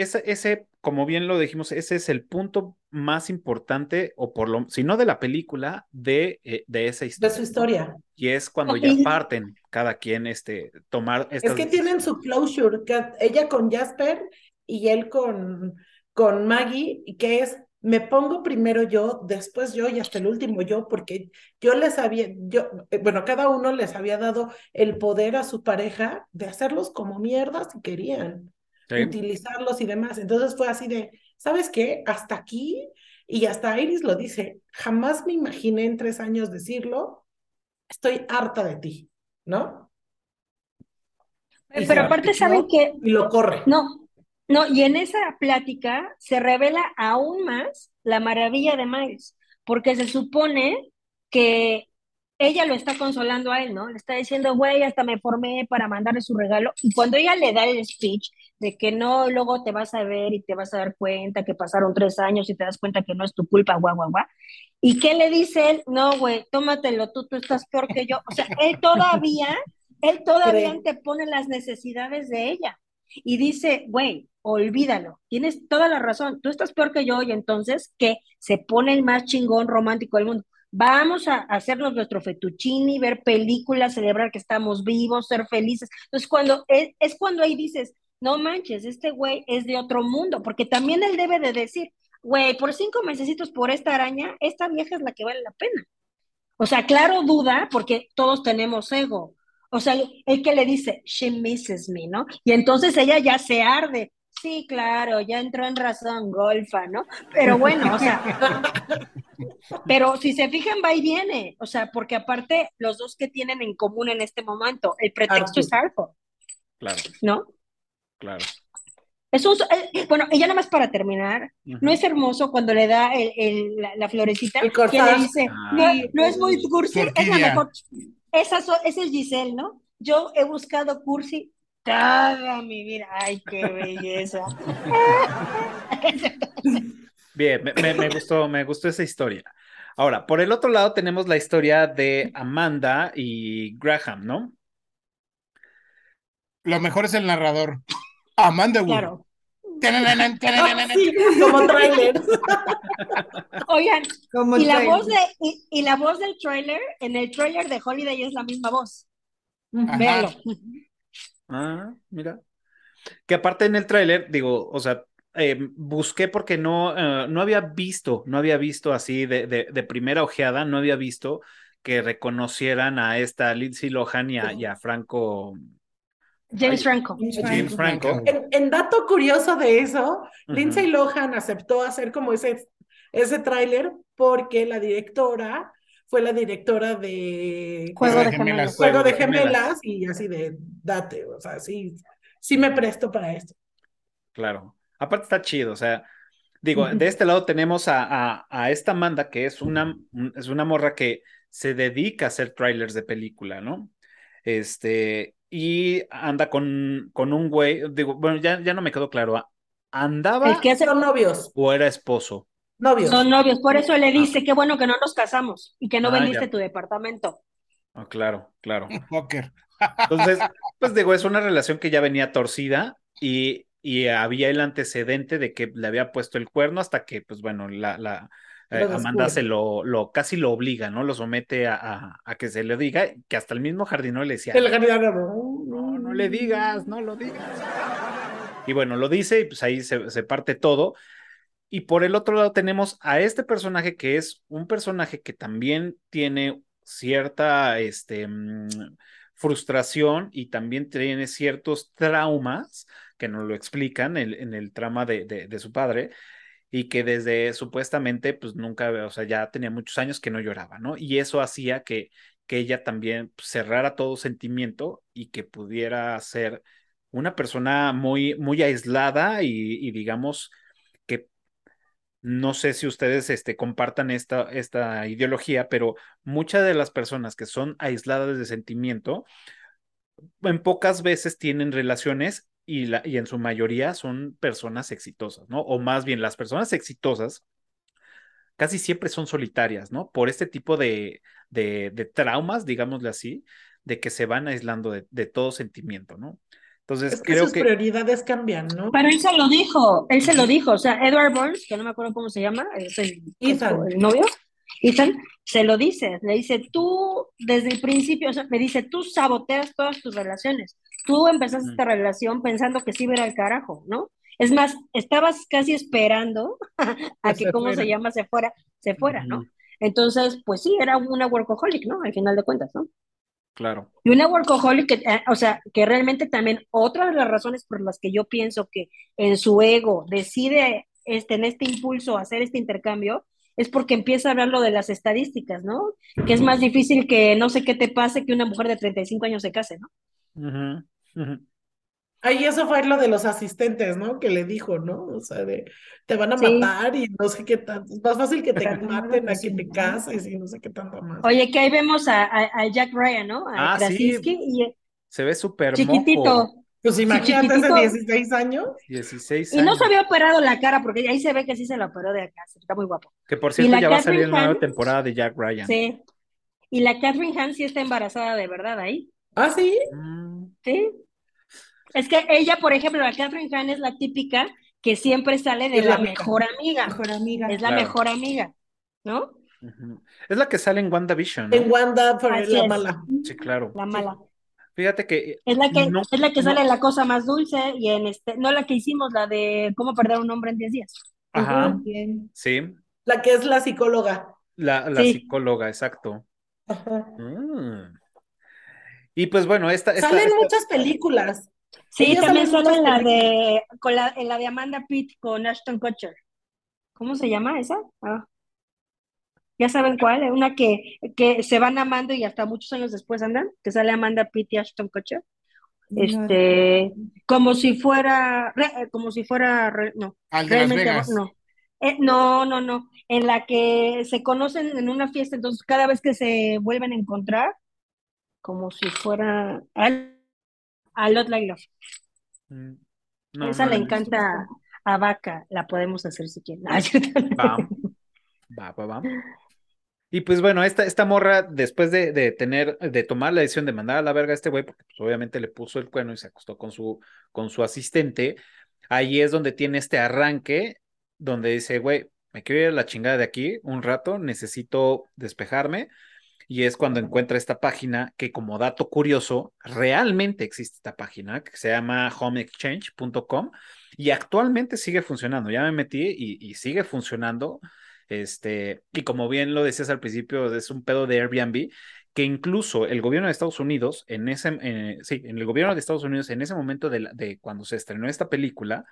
ese, ese, como bien lo dijimos, ese es el punto más importante, o por lo, si no de la película, de, eh, de esa historia. De su historia. Y es cuando ya parten cada quien este, tomar estas Es que tienen su closure, que ella con Jasper y él con, con Maggie, y que es, me pongo primero yo, después yo y hasta el último yo, porque yo les había, yo, eh, bueno, cada uno les había dado el poder a su pareja de hacerlos como mierda si querían utilizarlos y demás. Entonces fue así de, ¿sabes qué? Hasta aquí, y hasta Iris lo dice, jamás me imaginé en tres años decirlo, estoy harta de ti, ¿no? Pero aparte saben que... Y lo corre. No, no, y en esa plática se revela aún más la maravilla de Miles, porque se supone que ella lo está consolando a él, ¿no? Le está diciendo, güey, hasta me formé para mandarle su regalo. Y cuando ella le da el speech de que no, luego te vas a ver y te vas a dar cuenta que pasaron tres años y te das cuenta que no es tu culpa, guau, guau, guau. ¿Y qué le dice él? No, güey, tómatelo tú, tú estás peor que yo. O sea, él todavía, él todavía te pone las necesidades de ella. Y dice, güey, olvídalo, tienes toda la razón, tú estás peor que yo y entonces, ¿qué? Se pone el más chingón romántico del mundo vamos a hacernos nuestro fettuccini, ver películas, celebrar que estamos vivos, ser felices. Entonces, cuando es, es cuando ahí dices, no manches, este güey es de otro mundo, porque también él debe de decir, güey, por cinco mesecitos por esta araña, esta vieja es la que vale la pena. O sea, claro, duda, porque todos tenemos ego. O sea, el que le dice, she misses me, ¿no? Y entonces ella ya se arde. Sí, claro, ya entró en razón, golfa, ¿no? Pero bueno, o sea, *laughs* pero si se fijan, va y viene, o sea, porque aparte los dos que tienen en común en este momento, el pretexto es algo. Claro. ¿No? Claro. Es un, eh, bueno, y ya nada más para terminar, ¿no es hermoso cuando le da el, la, florecita? que le dice, ah. no, es muy cursi, es la mejor. Esa, esa es Giselle, ¿no? Yo he buscado cursi toda mi vida. Ay, qué belleza. *laughs* Bien, me, gustó, me gustó esa historia. Ahora, por el otro lado tenemos la historia de Amanda y Graham, ¿no? Lo mejor es el narrador. Amanda Claro. *laughs* como trailer. Oigan, y, la voz de, y, la voz del trailer, en el trailer de Holiday es la misma voz. Véalo. Ah, mira. Que aparte en el tráiler, digo, o sea, eh, busqué porque no, eh, no había visto, no había visto así de, de, primera ojeada, no había visto que reconocieran a esta Lindsay Lohan y a, Franco. James Franco. James Franco. En, dato curioso de eso, Lindsay Lohan aceptó hacer como ese, ese tráiler porque la directora fue la directora de Juego de Gemelas, Juego de Gemelas y así de date, o sea, sí, sí me presto para esto. Claro, aparte está chido, o sea, digo, de este lado tenemos a, a, esta Amanda que es una, es una morra que se dedica a hacer trailers de película, ¿no? Este, y anda con, con un güey, digo, bueno, ya, ya no me quedó claro, ¿andaba? El que hace los novios. ¿O era esposo? Novios. Son novios, por eso le ah. dice, qué bueno que no nos casamos y que no ah, vendiste tu departamento. Oh, claro, claro. *laughs* Póker. Entonces, pues digo, es una relación que ya venía torcida y, y había el antecedente de que le había puesto el cuerno hasta que, pues bueno, la, la eh, Amanda se lo, lo, casi lo obliga, ¿no? Lo somete a, a, que se le diga, que hasta el mismo jardinero le decía, el jardinero, no, no, no le digas, no lo digas. Y bueno, lo dice y pues ahí se, se parte todo. Y por el otro lado tenemos a este personaje que es un personaje que también tiene cierta este, mm, frustración y también tiene ciertos traumas que nos lo explican en, el trama de, de, su padre y que desde supuestamente pues nunca, o sea, ya tenía muchos años que no lloraba, ¿no? Y eso hacía que, que ella también cerrara todo sentimiento y que pudiera ser una persona muy, muy aislada y, digamos, no sé si ustedes este, compartan esta, esta ideología, pero muchas de las personas que son aisladas de sentimiento, en pocas veces tienen relaciones y, la, y en su mayoría son personas exitosas, ¿no? O más bien, las personas exitosas casi siempre son solitarias, ¿no? Por este tipo de, de, de traumas, digámosle así, de que se van aislando de, de todo sentimiento, ¿no? Entonces, Es que creo sus que... prioridades cambian, ¿no? Pero él se lo dijo, él se lo dijo, o sea, Edward Burns, que no me acuerdo cómo se llama, es el, Ethan. el novio, Ethan, se lo dice, le dice, tú desde el principio, o sea, me dice, tú saboteas todas tus relaciones, tú empezaste esta relación pensando que sí iba a ir al carajo, ¿no? Es más, estabas casi esperando *laughs* a Que ¿cómo se llama? Se fuera, se fuera, ¿no? Entonces, pues sí, era una workaholic, ¿no? Al final de cuentas, ¿no? claro. Y una workaholic, que, eh, o sea, que realmente también otra de las razones por las que yo pienso que en su ego decide este, en este impulso hacer este intercambio es porque empieza a hablar lo de las estadísticas, ¿no? Que es más difícil que no sé qué te pase que una mujer de 35 años se case, ¿no? Ahí eso fue lo de los asistentes, ¿no? Que le dijo, ¿no? O sea, de te van a Sí. matar y no sé qué tanto. Es más fácil que te Pero no lo maten a que te cases y no sé qué tanto más. Oye, que ahí vemos a, a, a Jack Ryan, ¿no? A Ah, sí. Y Se ve súper chiquitito. moco. Pues imagínate chiquitito. hace 16 años. 16 Y no años. se había operado la cara, porque ahí se ve que sí se la operó de acá, está muy guapo. Que por Y cierto ya va a salir la nueva temporada de Jack Ryan. Sí. Y la Catherine Hahn sí está embarazada de verdad ahí. Ah, sí. Mm, Sí. Es que ella, por ejemplo, la Catherine Hahn es la típica que siempre sale de Es la mejor amiga. Mejor amiga. Es la Claro. mejor amiga, ¿no? Es la que sale en WandaVision, ¿no? En Wanda Así la es. mala. Sí, claro. La mala. Fíjate que Es la que, no, es la que no- sale en la cosa más dulce y en este, no la que hicimos, la de cómo perder un hombre en 10 días. Ajá, Bien. sí, La que es la psicóloga. la, la Sí. psicóloga, exacto. Ajá. Mm. Y pues bueno, esta, esta, Salen esta- muchas películas. Sí, también sale en sale en la de, con la, en la de Amanda Pitt con Ashton Kutcher. ¿Cómo se llama esa? Ah. Ya saben cuál, ¿eh? una que, que se van amando y hasta muchos años después andan, que sale Amanda Pitt y Ashton Kutcher. No, Este, como si fuera, re- como si fuera, re- no, Al de Las realmente Vegas. no. Eh, no, no, no, en la que se conocen en una fiesta, entonces cada vez que se vuelven a encontrar, como si fuera al, a Lot Like Love. Mm, no, Esa no le visto. encanta a Vaca, la podemos hacer si quieren. Ah, *laughs* va, va, va. Y pues bueno, esta, esta morra, después de, de tener, de tomar la decisión de mandar a la verga a este güey, porque pues, obviamente le puso el cuerno y se acostó con su, con su asistente, ahí es donde tiene este arranque, donde dice, güey, me quiero ir a la chingada de aquí un rato, necesito despejarme. Y es cuando encuentra esta página que como dato curioso, realmente existe esta página que se llama homeexchange.com y actualmente sigue funcionando. Ya me metí y, sigue funcionando. Este, y como bien lo decías al principio, es un pedo de Airbnb, que incluso el gobierno de Estados Unidos, en ese, eh, sí, en el gobierno de Estados Unidos, en ese momento de cuando se estrenó esta película,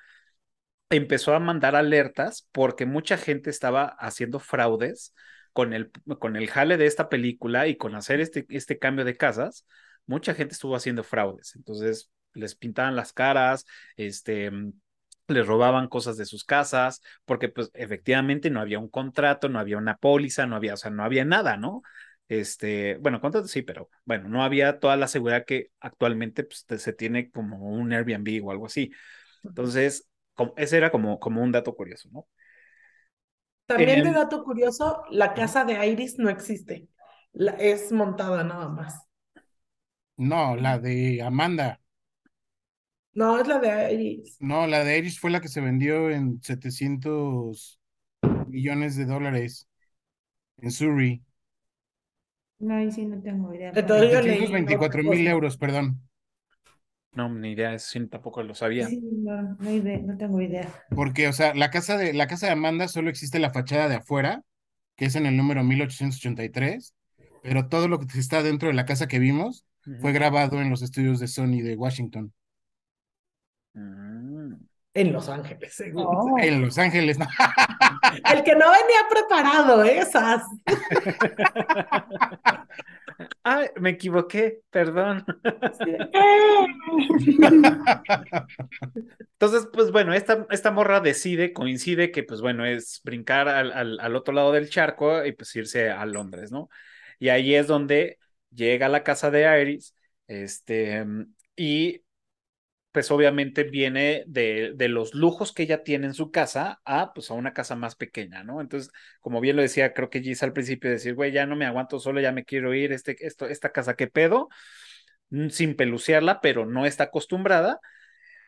empezó a mandar alertas porque mucha gente estaba haciendo fraudes con el, con el jale de esta película y con hacer este, este cambio de casas, mucha gente estuvo haciendo fraudes. Entonces les pintaban las caras, este, les robaban cosas de sus casas, porque pues efectivamente no había un contrato, no había una póliza, no había, o sea, no había nada, ¿no? Este, bueno, contrato sí, pero bueno, no había toda la seguridad que actualmente pues, se tiene como un Airbnb o algo así. Entonces, como- ese era como, como un dato curioso, ¿no? También de dato curioso, la casa de Iris no existe. La, es montada nada más. No, la de Amanda. No, es la de Iris. No, la de Iris fue la que se vendió en 700 millones de dólares en Surrey. No, ahí sí no tengo idea. Entonces yo leí 724 otra mil euros, perdón. No, ni idea, eso sí, tampoco lo sabía. Sí, no, no, idea, no tengo idea. Porque, o sea, la casa de, la casa de Amanda solo existe la fachada de afuera, que es en el número 1883, pero todo lo que está dentro de la casa que vimos fue grabado en los estudios de Sony de Washington, Mm. En Los Ángeles, seguro. Oh, en Los Ángeles, ¿no? El que no venía preparado, ¿eh? esas. *laughs* Ah, me equivoqué, perdón. *laughs* Entonces, pues bueno, esta, esta morra decide, coincide que, pues bueno, es brincar al, al, al, otro lado del charco y pues irse a Londres, ¿no? Y ahí es donde llega a la casa de Iris, este, y pues obviamente viene de, de, los lujos que ella tiene en su casa a pues a una casa más pequeña, ¿no? Entonces, como bien lo decía, creo que Gis al principio decir, güey, ya no me aguanto solo, ya me quiero ir, este, esto, esta casa, ¿qué pedo? Mm, sin pelucearla, pero no está acostumbrada.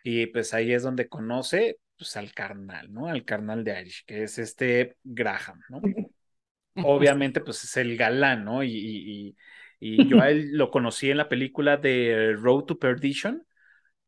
Y pues ahí es donde conoce pues al carnal, ¿no? Al carnal de Irish, que es este Graham, ¿no? *laughs* Obviamente, pues es el galán, ¿no? Y, y, y yo a él lo conocí en la película de Road to Perdition,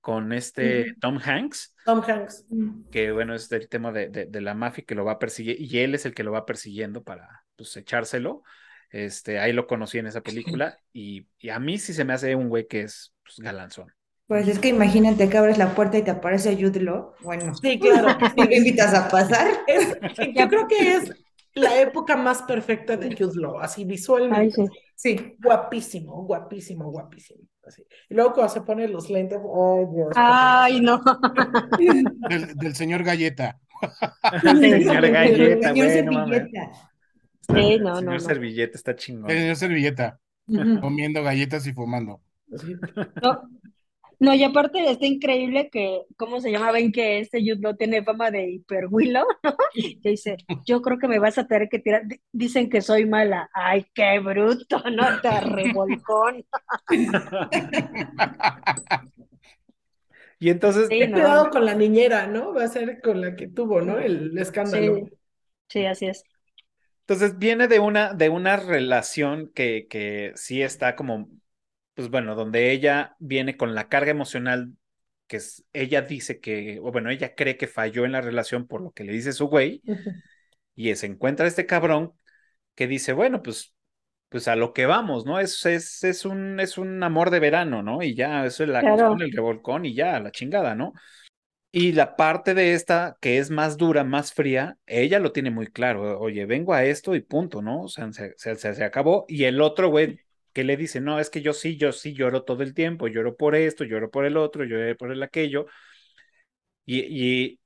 con este Tom Hanks. Tom Hanks. Que bueno, es el tema de, de, de, la mafia que lo va a perseguir y él es el que lo va persiguiendo para pues echárselo. Este, ahí lo conocí en esa película y, y a mí sí se me hace un güey que es pues, galanzón. Pues es que imagínate que abres la puerta y te aparece Jude Law. Bueno, sí, claro. *laughs* ¿Y me invitas a pasar? Es, *laughs* yo creo que es la época más perfecta de Jude Law, así visualmente. Ay, sí. sí. guapísimo, guapísimo, guapísimo. Así. Y luego cuando se pone los lentes, ay Dios. Ay, no. *laughs* Del, del señor Galleta. señor Galleta, Señor. Servilleta. Sí, no, señor no, no. Servilleta está chingón. El señor Servilleta. Comiendo galletas y fumando. No, no, y aparte está increíble que, ¿cómo se llama? Ven que este Jude Law tiene fama de hiperhuilo, ¿no? *laughs* Que dice, yo creo que me vas a tener que tirar. Di- Dicen que soy mala. Ay, qué bruto, ¿no? Te revolcón. *laughs* Y entonces, Sí, no. Cuidado con la niñera, ¿no? Va a ser con la que tuvo, ¿no? El escándalo. Sí, sí, así es. entonces viene de una, de una relación que, que sí está como, pues bueno, donde ella viene con la carga emocional que es, ella dice que, o bueno, ella cree que falló en la relación por lo que le dice su güey, y se encuentra este cabrón que dice, bueno, pues, pues a lo que vamos, ¿no? Es, es, es un, es un amor de verano, ¿no? Y ya, eso es la Claro. cuestión, el revolcón y ya, la chingada, ¿no? Y la parte de esta, que es más dura, más fría, ella lo tiene muy claro. Oye, vengo a esto y punto, ¿no? O sea, se, se, se- se acabó. Y el otro, güey, que le dice, no, es que yo sí, yo sí lloro todo el tiempo, lloro por esto, lloro por el otro, lloro por el aquello. Y, y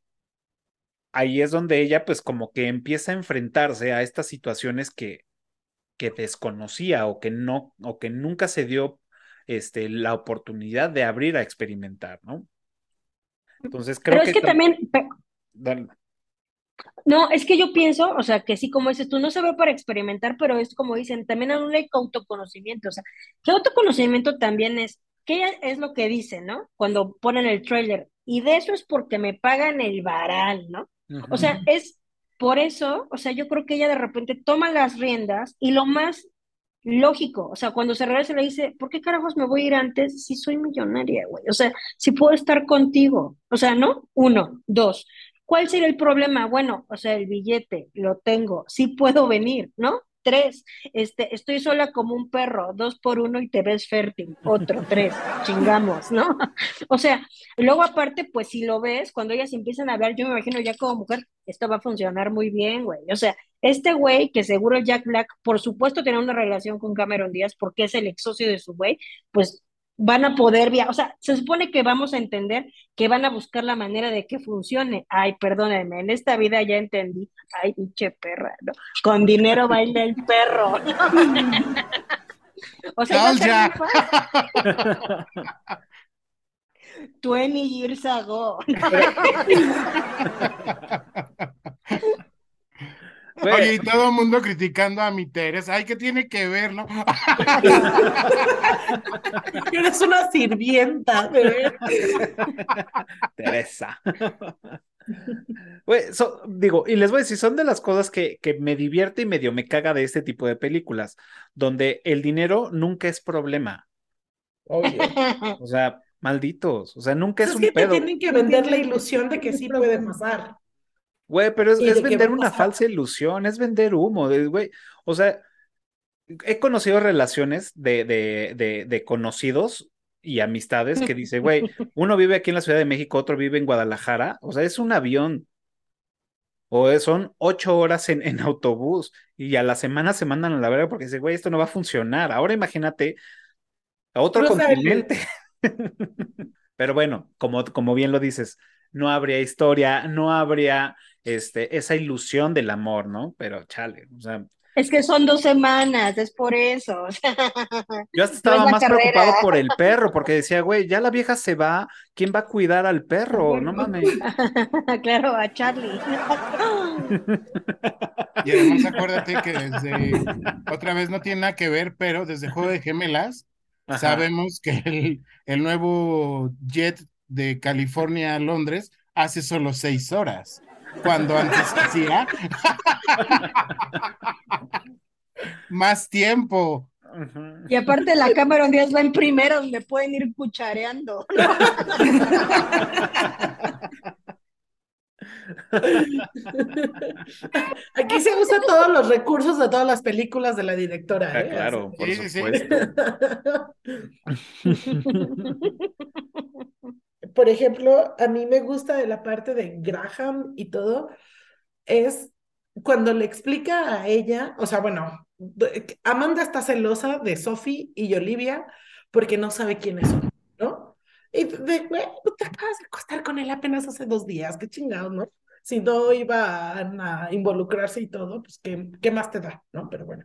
ahí es donde ella, pues, como que empieza a enfrentarse a estas situaciones que, que desconocía o que no, o que nunca se dio este, la oportunidad de abrir a experimentar, ¿no? Entonces creo Pero es que tam- también, Dale. No, es que yo pienso, o sea, que sí, como dices tú, no se ve para experimentar, pero es como dicen, también hay un autoconocimiento, o sea, que autoconocimiento también es, ¿qué es lo que dicen, no? Cuando ponen el trailer, y de eso es porque me pagan el varal, ¿no? O sea, es por eso, o sea, yo creo que ella de repente toma las riendas y lo más lógico, o sea, cuando se regresa le dice, ¿por qué carajos me voy a ir antes si soy millonaria, güey? O sea, si puedo estar contigo, o sea, ¿no? Uno, dos. ¿Cuál sería el problema? Bueno, o sea, el billete lo tengo, sí puedo venir, ¿no? Tres, este, estoy sola como un perro, dos por uno y te ves fértil, otro, *laughs* tres, chingamos, ¿no? *laughs* O sea, luego aparte, pues si lo ves, cuando ellas empiezan a hablar, yo me imagino ya como mujer, esto va a funcionar muy bien, güey. O sea, este güey, que seguro Jack Black, por supuesto, tiene una relación con Cameron Díaz porque es el ex socio de su güey, pues van a poder viajar, o sea, se supone que vamos a entender que van a buscar la manera de que funcione. Ay, perdónenme, en esta vida ya entendí. Ay, pinche perra, ¿no? Con dinero baila el perro. *laughs* o sea, ya. muy fácil. 20 years ago. Güey, Oye, y todo el mundo criticando a mi Teresa. Ay, ¿qué tiene que ver, no? *laughs* Eres una sirvienta. Teresa. Güey, so- digo, y les voy a decir, son de las cosas que, que me divierte y medio me caga de este tipo de películas, donde el dinero nunca es problema. Oye. O sea, malditos. O sea, nunca es Es un que te pedo. tienen que vender la ilusión de que sí puede pasar. Güey, pero es, es vender una falsa ilusión, es vender humo, güey. O sea, he conocido relaciones de, de, de, de conocidos y amistades que dice, güey, *laughs* uno vive aquí en la Ciudad de México, otro vive en Guadalajara. O sea, es un avión. O son ocho horas en, en autobús y a la semana se mandan a la verga porque dice, güey, esto no va a funcionar. Ahora imagínate a otro No continente. *laughs* Pero bueno, como, como bien lo dices, no habría historia, no habría este, esa ilusión del amor, ¿no? Pero chale, o sea, Es que son dos semanas, es por eso. o sea, *laughs* yo hasta No estaba es más carrera. preocupado por el *laughs* perro, porque decía, güey, ya la vieja se va, ¿quién va a cuidar al perro? No mames. *laughs* claro, a Charlie. Y además acuérdate que desde, otra vez no tiene nada que ver, pero desde Juego de Gemelas Ajá. sabemos que el, el nuevo jet de California a Londres hace solo seis horas, cuando antes hacía más tiempo. Y aparte la Cameron Díaz va en primero donde pueden ir cuchareando. Aquí se usan todos los recursos de todas las películas de la directora, Ah, ¿eh? claro, por Sí, sí, sí. *laughs* Por ejemplo, a mí me gusta de la parte de Graham y todo, es cuando le explica a ella, o sea, bueno, Amanda está celosa de Sophie y Olivia porque no sabe quiénes son, ¿no? Y de, te acabas de acostar con él apenas hace dos días, qué chingados, ¿no? Si no iban a involucrarse y todo, pues qué, qué más te da, ¿no? Pero bueno.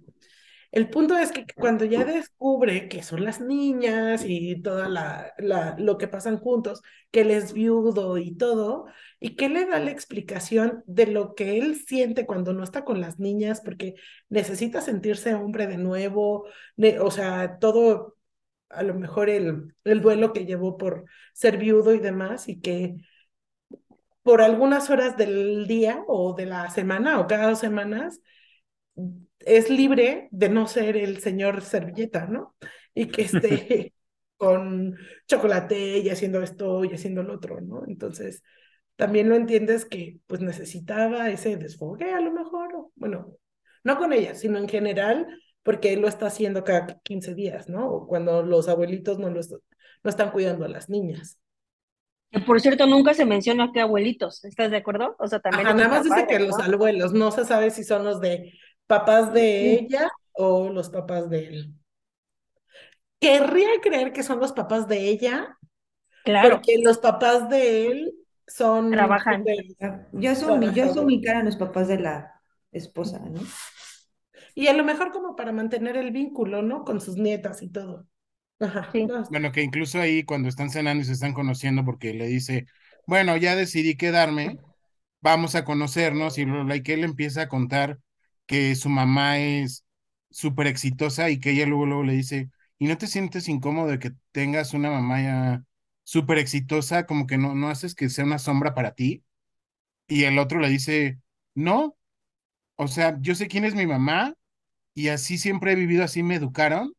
El punto es que cuando ya descubre que son las niñas y toda la, lo que pasan juntos, que él es viudo y todo, y que le da la explicación de lo que él siente cuando no está con las niñas, porque necesita sentirse hombre de nuevo, o sea, todo, a lo mejor el, el duelo que llevó por ser viudo y demás, y que por algunas horas del día o de la semana o cada dos semanas, es libre de no ser el señor servilleta, ¿no? Y que esté *laughs* *laughs* con chocolate y haciendo esto y haciendo lo otro, ¿no? Entonces, también lo entiendes que pues necesitaba ese desfogue a lo mejor, o, bueno, no con ella, sino en general, porque él lo está haciendo cada 15 días, ¿no? O cuando los abuelitos no, los, no están cuidando a las niñas. Por cierto, nunca se menciona que abuelitos, ¿estás de acuerdo? O sea, también Ajá, nada más dice que los abuelos, no se sabe si son los de papás de ella o los papás de él. Querría creer que son los papás de ella, Claro, porque los papás de él son Trabajan. Yo asumí, yo asumí que eran los papás de la esposa, ¿no? Y a lo mejor como para mantener el vínculo, ¿no? Con sus nietas y todo. Ajá. Sí. Bueno, que incluso ahí cuando están cenando y se están conociendo porque le dice, bueno, ya decidí quedarme, vamos a conocernos y bla, bla, y que él empieza a contar que su mamá es súper exitosa y que ella luego, luego le dice, ¿y no te sientes incómodo de que tengas una mamá ya súper exitosa, como que no, no haces que sea una sombra para ti? Y el otro le dice, no, o sea, yo sé quién es mi mamá y así siempre he vivido, así me educaron.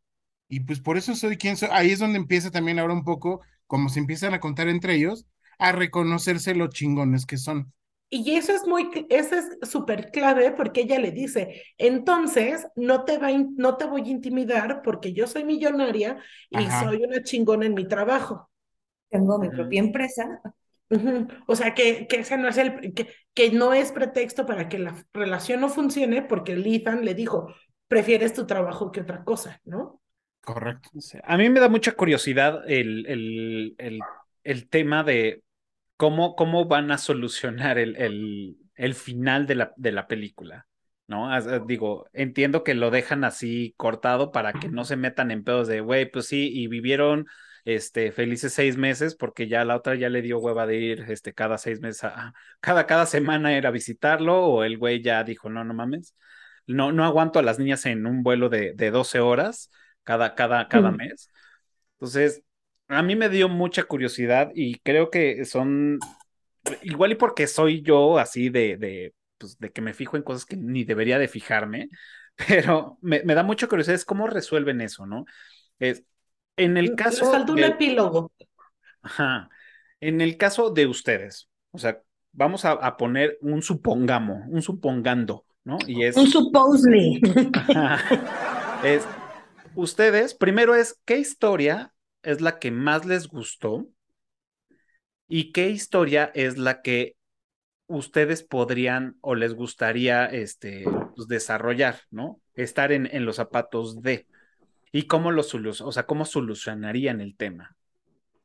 Y pues por eso soy quien soy. Ahí es donde empieza también ahora un poco, como se empiezan a contar entre ellos, a reconocerse lo chingones que son. Y eso es muy, eso es súper clave porque ella le dice, entonces no te va, no te voy a intimidar porque yo soy millonaria y Ajá. soy una chingona en mi trabajo. Tengo mi propia empresa. O sea, que, que ese no es el, que, que no es pretexto para que la relación no funcione porque el Ethan le dijo, prefieres tu trabajo que otra cosa, ¿no? Correcto. A mí me da mucha curiosidad el, el, el, el tema de cómo, cómo van a solucionar el, el, el final de la, de la película, ¿no? Eh, digo, entiendo que lo dejan así cortado para que no se metan en pedos de, güey, pues sí, y vivieron este, felices seis meses porque ya la otra ya le dio hueva de ir este, cada seis meses, a, cada, cada semana era visitarlo o el güey ya dijo, no, no mames, no, no aguanto a las niñas en un vuelo de, de 12 horas cada, cada, cada Mm. mes. Entonces, a mí me dio mucha curiosidad y creo que son, igual y porque soy yo así de, de, pues, de que me fijo en cosas que ni debería de fijarme, *laughs* pero me, me da mucha curiosidad es cómo resuelven eso, ¿no? Es, en el Les caso falta un de- epílogo. Ajá. En el caso de ustedes, o sea, vamos a, a poner un supongamos, un supongando, ¿no? Y es, un supposedly. Es, ustedes, primero es, ¿qué historia es la que más les gustó? ¿Y qué historia es la que ustedes podrían o les gustaría este, pues, desarrollar, ¿no? Estar en, en los zapatos de. ¿Y cómo lo? O sea, cómo solucionarían el tema?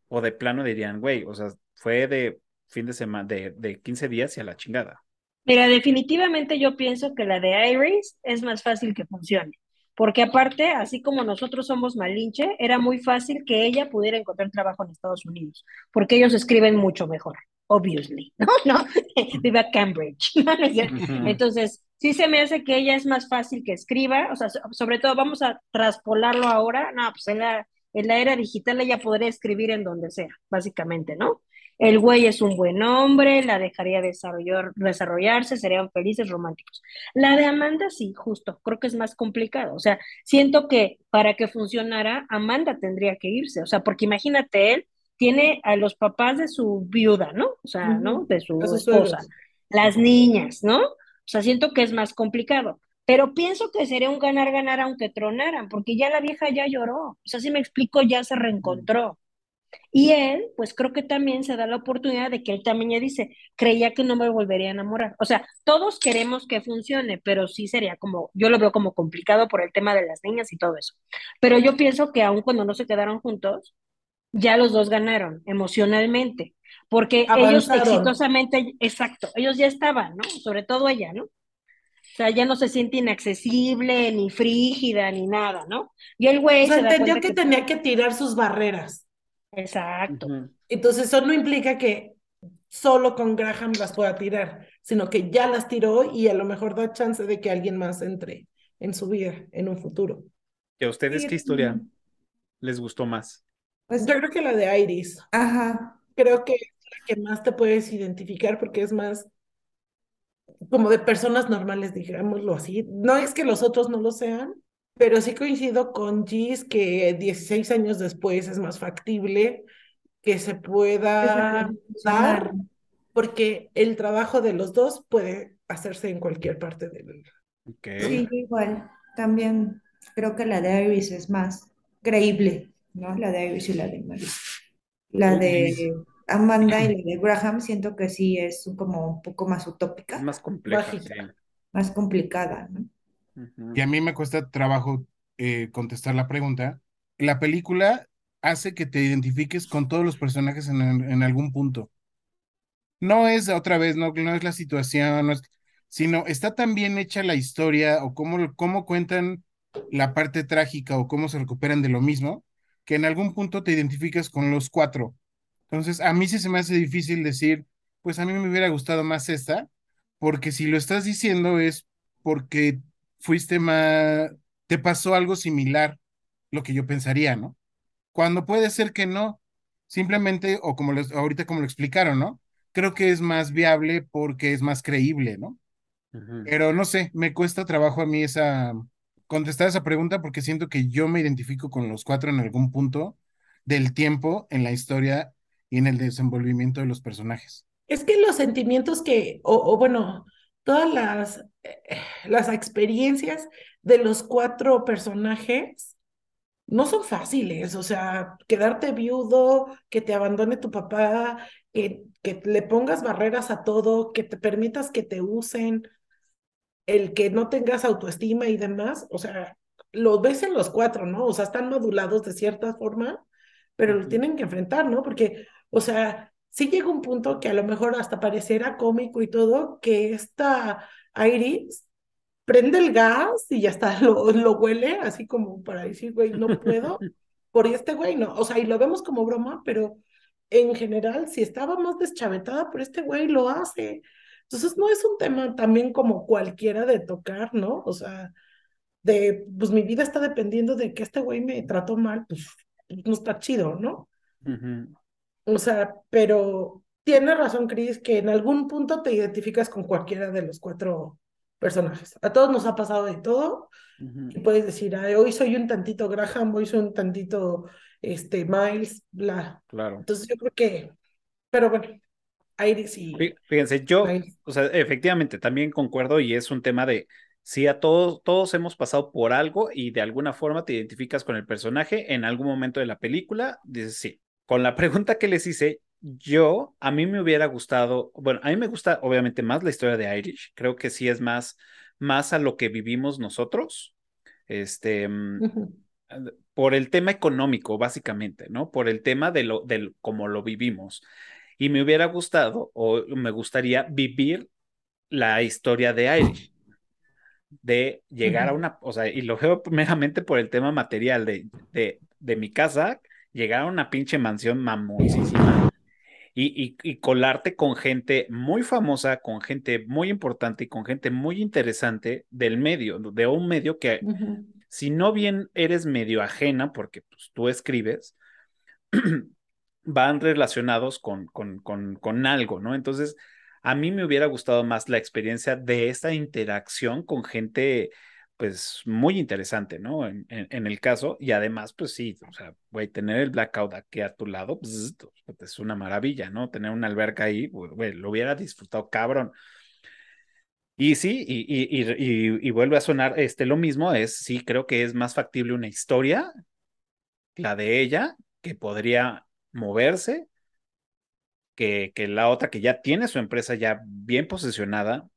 O de plano dirían, güey, o sea, fue de fin de semana, de, de 15 días y a la chingada. Mira, definitivamente yo pienso que la de Iris es más fácil que funcione. Porque aparte, así como nosotros somos Malinche, era muy fácil que ella pudiera encontrar trabajo en Estados Unidos, porque ellos escriben mucho mejor, obviously, *laughs* ¿no? ¿No? *laughs* Viva Cambridge. *laughs* Entonces, sí se me hace que ella es más fácil que escriba, o sea, sobre todo vamos a traspolarlo ahora, no, pues en la, en la era digital ella podría escribir en donde sea, básicamente, ¿no? El güey es un buen hombre, la dejaría desarrollar, desarrollarse, serían felices, románticos. La de Amanda, sí, justo, creo que es más complicado. O sea, siento que para que funcionara, Amanda tendría que irse. O sea, porque imagínate, él tiene a los papás de su viuda, ¿no? O sea, ¿no? De su esposa, las niñas, ¿no? O sea, siento que es más complicado. Pero pienso que sería un ganar-ganar aunque tronaran, porque ya la vieja ya lloró. O sea, si me explico, ya se reencontró. Y él, pues creo que también se da la oportunidad de que él también ya dice, creía que no me volvería a enamorar. O sea, todos queremos que funcione, pero sí sería como, yo lo veo como complicado por el tema de las niñas y todo eso. Pero yo pienso que aun cuando no se quedaron juntos, ya los dos ganaron emocionalmente, porque ellos exitosamente, exacto, ellos ya estaban, ¿no? Sobre todo ella, ¿no? O sea, ya no se siente inaccesible, ni frígida, ni nada, ¿no? Y el güey... O sea, entendió que, que tenía que tirar sus barreras. Exacto. Entonces, eso no implica que solo con Graham las pueda tirar, sino que ya las tiró y a lo mejor da chance de que alguien más entre en su vida en un futuro. ¿Y a ustedes qué historia les gustó más? Pues yo creo que la de Iris. Ajá. Creo que es la que más te puedes identificar porque es más como de personas normales, digámoslo así. No es que los otros no lo sean, pero sí coincido con Gis que 16 años después es más factible que se pueda dar, porque el trabajo de los dos puede hacerse en cualquier parte del... Okay. Sí, igual. También creo que la de Iris es más creíble, ¿no? La de Iris y la de Maris. La de Amanda y la de Graham siento que sí es como un poco más utópica. Más compleja. Más complicada, ¿no? Y a mí me cuesta trabajo eh, contestar la pregunta. La película hace que te identifiques con todos los personajes en, en algún punto. No es otra vez, no, no es la situación, sino está tan bien hecha la historia o cómo, cómo cuentan la parte trágica o cómo se recuperan de lo mismo, que en algún punto te identificas con los cuatro. Entonces, a mí sí se me hace difícil decir, pues a mí me hubiera gustado más esta, porque si lo estás diciendo es porque fuiste más, te pasó algo similar, lo que yo pensaría, ¿no? Cuando puede ser que no, simplemente, o como les, ahorita como lo explicaron, ¿no? Creo que es más viable porque es más creíble, ¿no? Pero no sé, me cuesta trabajo a mí esa, contestar esa pregunta porque siento que yo me identifico con los cuatro en algún punto del tiempo en la historia y en el desenvolvimiento de los personajes. Es que los sentimientos que, o bueno, todas las, eh, las experiencias de los cuatro personajes no son fáciles, o sea, quedarte viudo, que te abandone tu papá, que, que le pongas barreras a todo, que te permitas que te usen, el que no tengas autoestima y demás, o sea, lo ves en los cuatro, ¿no? O sea, están modulados de cierta forma, pero lo tienen que enfrentar, ¿no? Porque, o sea, sí llega un punto que a lo mejor hasta pareciera cómico y todo, que esta Iris prende el gas y ya está, *laughs* lo, lo huele, así como para decir, güey, no puedo, *laughs* por este güey, no, o sea, y lo vemos como broma, pero en general, si estaba más deschavetada por este güey, lo hace. Entonces, no es un tema también como cualquiera de tocar, ¿no? O sea, de, pues mi vida está dependiendo de que este güey me trató mal, pues no está chido, ¿no? O sea, pero tiene razón, Chris, que en algún punto te identificas con cualquiera de los cuatro personajes. A todos nos ha pasado de todo. Y puedes decir, hoy soy un tantito Graham, hoy soy un tantito este, Miles, bla. Claro. Entonces yo creo que, pero bueno, Iris y... Fíjense, yo, o sea, efectivamente, también concuerdo y es un tema de, si a todos, todos hemos pasado por algo y de alguna forma te identificas con el personaje en algún momento de la película, dices sí. Con la pregunta que les hice, yo, a mí me hubiera gustado, bueno, a mí me gusta obviamente más la historia de Irish, creo que sí es más, más a lo que vivimos nosotros, este, por el tema económico, básicamente, ¿no? Por el tema de lo, del cómo lo vivimos. Y me hubiera gustado, o me gustaría vivir la historia de Irish, de llegar a una, o sea, y lo veo meramente por el tema material de, de, de mi casa, llegar a una pinche mansión mamoncísima y, y, y colarte con gente muy famosa, con gente muy importante y con gente muy interesante del medio, de un medio que si no bien eres medio ajena, porque pues, tú escribes, *clears throat* van relacionados con, con, con, con algo, ¿no? Entonces, a mí me hubiera gustado más la experiencia de esta interacción con gente, pues, muy interesante, ¿no? En, en, el caso, y además, pues sí, o sea, güey, tener el blackout aquí a tu lado, pues, es una maravilla, ¿no? Tener una alberca ahí, güey, lo hubiera disfrutado cabrón. Y sí, y, y, y, y, vuelve a sonar este, lo mismo, es, sí, creo que es más factible una historia, la de ella, que podría moverse, que, que la otra que ya tiene su empresa ya bien posicionada,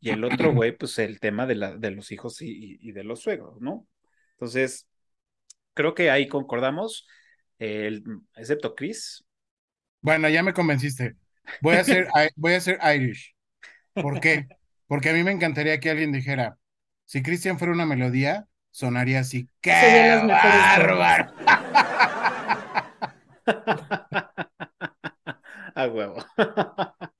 y el otro güey, pues el tema de, la, de los hijos y, y, de los suegros, ¿no? Entonces, creo que ahí concordamos, el, excepto Chris. Bueno, ya me convenciste. Voy a hacer, *laughs* voy a hacer Irish. ¿Por qué? Porque a mí me encantaría que alguien dijera, si Cristian fuera una melodía, sonaría así. ¡Qué las bárbaro! *laughs* A huevo. *laughs*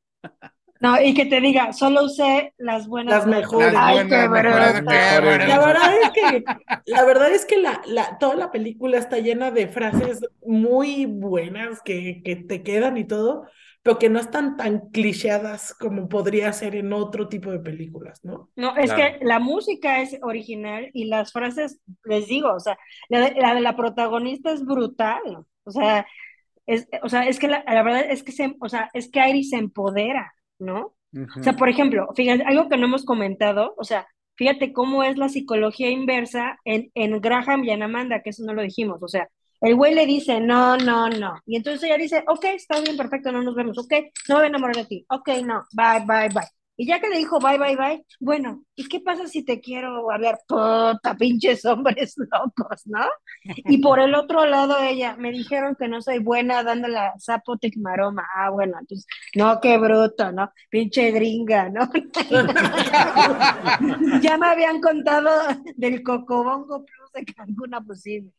No, y que te diga, solo usé las buenas. Las mejores. Las Ay, buenas, qué mejores. La verdad es que, la verdad es que la, la, toda la película está llena de frases muy buenas que, que te quedan y todo, pero que no están tan clicheadas como podría ser en otro tipo de películas, ¿no? No, es Claro. que la música es original y las frases, les digo, o sea, la de la, de la protagonista es brutal. O sea, es, o sea, es que la, la verdad es que se, o sea, es que Iris se empodera, ¿no? O sea, por ejemplo, fíjate, algo que no hemos comentado, o sea, fíjate cómo es la psicología inversa en, en Graham y en Amanda, que eso no lo dijimos, o sea, el güey le dice, no, no, no, y entonces ella dice, ok, está bien, perfecto, no nos vemos, ok, no me voy a enamorar de ti, ok, no, bye, bye, bye. Y ya que le dijo bye, bye, bye, bueno, ¿y qué pasa si te quiero hablar? Puta, pinches hombres *laughs* locos, ¿no? Y por el otro lado, ella, me dijeron que no soy buena dando la zapotic maroma. Ah, bueno, entonces, no, qué bruto, ¿no? Pinche gringa, ¿no? *laughs* ya me habían contado del Cocobongo Plus de Cancún a posible.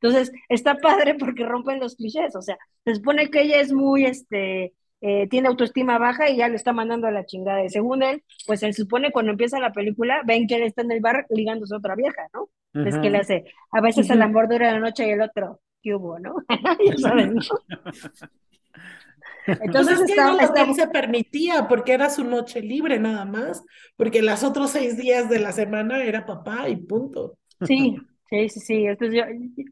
Entonces, está padre porque rompen los clichés. O sea, se supone que ella es muy, este, eh, tiene autoestima baja y ya lo está mandando a la chingada. Y según él, pues se supone cuando empieza la película, ven que él está en el bar ligándose a otra vieja, ¿no? Es que le hace, a veces el amor dura la noche y el otro, ¿qué hubo, no? *laughs* ya saben, ¿no? Entonces *laughs* Entonces es que está, él se permitía, porque era su noche libre nada más, porque los otros seis días de la semana era papá y punto. Sí, *laughs* sí, sí, sí. Entonces yo,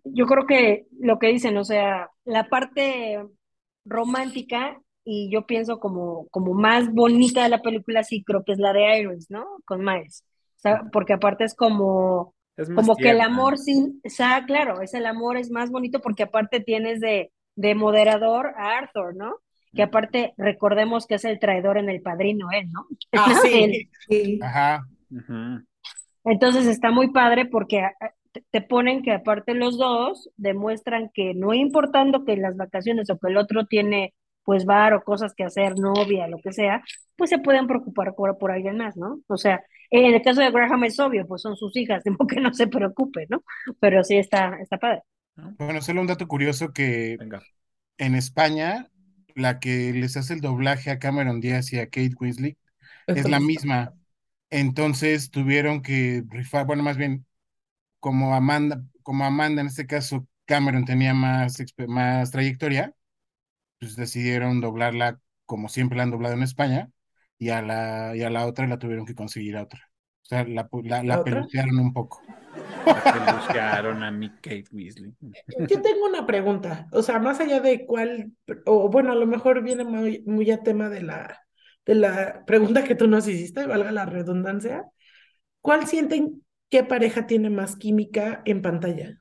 yo creo que lo que dicen, o sea, la parte romántica y yo pienso como, como más bonita de la película, sí, creo que es la de Iris, ¿no? Con Miles. O sea, porque aparte es como, Es como que el amor sin, o sea, claro, es el amor es más bonito porque aparte tienes de, de moderador a Arthur, ¿no? Que aparte recordemos que es el traidor en el padrino, él, ¿no? Ah, *laughs* Él- sí. Ajá. Entonces está muy padre porque ah, te- te ponen que aparte los dos demuestran que no importando que las vacaciones o que el otro tiene pues bar o cosas que hacer, novia, lo que sea, pues se pueden preocupar por, por alguien más, ¿no? O sea, en el caso de Graham es obvio, pues son sus hijas, *laughs* de modo que no se preocupe, ¿no? Pero sí está, está padre. Bueno, solo un dato curioso que Venga. en España, la que les hace el doblaje a Cameron Díaz y a Kate Winslet es la misma. Entonces tuvieron que rifar, bueno, más bien, como Amanda, como Amanda en este caso, Cameron tenía más, más trayectoria, pues decidieron doblarla como siempre la han doblado en España, y a la, y a la otra la tuvieron que conseguir a otra. O sea, la, pu- la, la ¿La pelucearon un poco. Que buscaron a mi Kate Weasley. Yo tengo una pregunta, o sea, más allá de cuál, o bueno, a lo mejor viene muy, muy a tema de la, de la pregunta que tú nos hiciste, valga la redundancia, ¿cuál sienten qué pareja tiene más química en pantalla?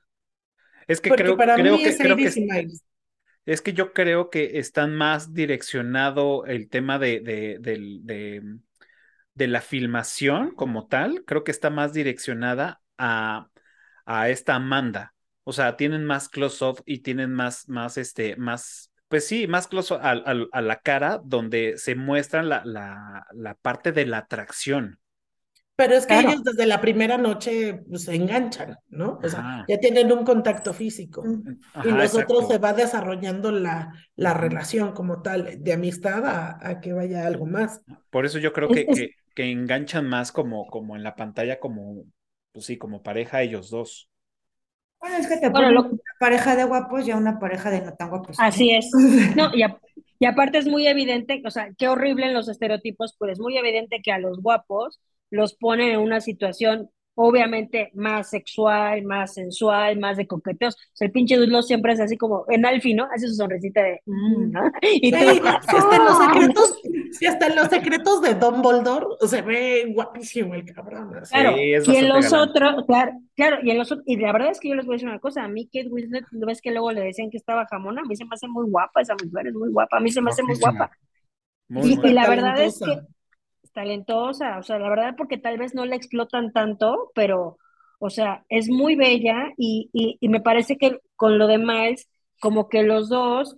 Es que Porque creo, para creo mí que, es creo que Iris y Miles. Es que yo creo que están más direccionado el tema de, de, de, de la filmación como tal, creo que está más direccionada a, a esta Amanda. O sea, tienen más close-up y tienen más, más, este, más, pues sí, más close-up a, a- la cara donde se muestran la, la, la parte de la atracción. Pero es que Claro. ellos desde la primera noche pues, se enganchan, ¿no? O sea, Ajá. ya tienen un contacto físico. Y Ajá, los otros exacto. se va desarrollando la, la relación como tal, de amistad a, a que vaya algo más. Por eso yo creo que, que, que enganchan más como, como en la pantalla, como, pues sí, como pareja ellos dos. Bueno, es que te Bueno, ponen lo- una pareja de guapos y a una pareja de no tan guapos. Así es. *laughs* No, y, a- y aparte es muy evidente, o sea, qué horrible en los estereotipos, pues es muy evidente que a los guapos los ponen en una situación obviamente más sexual, más sensual, más de coqueteos. O sea, el pinche Dudlo siempre es así como en Alfie, ¿no? Hace su sonrisita de "Mm", ¿no? *laughs* Y Sí, si hasta en los "Ah". secretos, si hasta en los *laughs* secretos de Dumbledore se ve guapísimo el cabrón. así. Claro, Sí, y en los otros, claro, claro, y en los otros, y la verdad es que yo les voy a decir una cosa, a mí Kate Winslet, ¿no ves que luego le decían que estaba jamona? A mí se me hace muy guapa, esa mujer es muy guapa, a mí se me hace muy guapa. Muy, Y, la verdad es que talentosa. o sea, la verdad porque tal vez no la explotan tanto, pero, o sea, es muy bella y, y, y me parece que con lo de Miles, como que los dos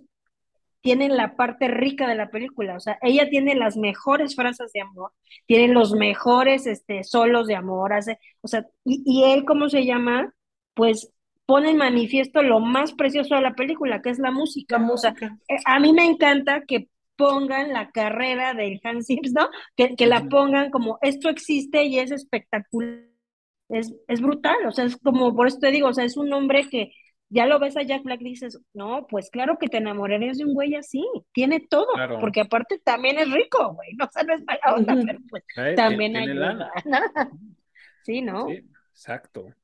tienen la parte rica de la película, o sea, ella tiene las mejores frases de amor, tiene los mejores este, solos de amor, hace, o sea, y, y él, ¿cómo se llama? Pues pone en manifiesto lo más precioso de la película, que es la música, La o sea, música. eh, a mí me encanta que pongan la carrera del Hans Zimmer, ¿no? Que, que la pongan como esto existe y es espectacular, es, es brutal, o sea, es como, por eso te digo, o sea, es un hombre que ya lo ves a Jack Black y dices, no, pues claro que te enamorarías de un güey así, tiene todo, Claro. porque aparte también es rico, güey, no, *laughs* o sea, no es mala onda, Ujú. pero pues también. *laughs* ¿no? Sí, ¿no? Sí, exacto. Eh,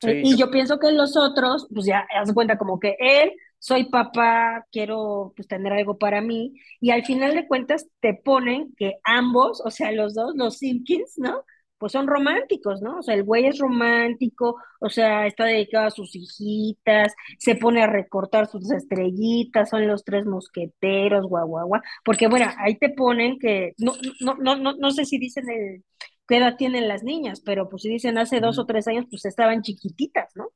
Sí, Y yo pienso que los otros, pues ya, haz cuenta como que él, soy papá, quiero pues tener algo para mí, y al final de cuentas te ponen que ambos, o sea, los dos, los Simpkins, ¿no? Pues son románticos, ¿no? O sea, el güey es romántico, o sea, está dedicado a sus hijitas, se pone a recortar sus estrellitas, son los tres mosqueteros, guau, guau, guau. Porque bueno, ahí te ponen que, no, no, no, no, no sé si dicen el, qué edad tienen las niñas, pero pues si dicen hace dos o tres años, pues estaban chiquititas, ¿no?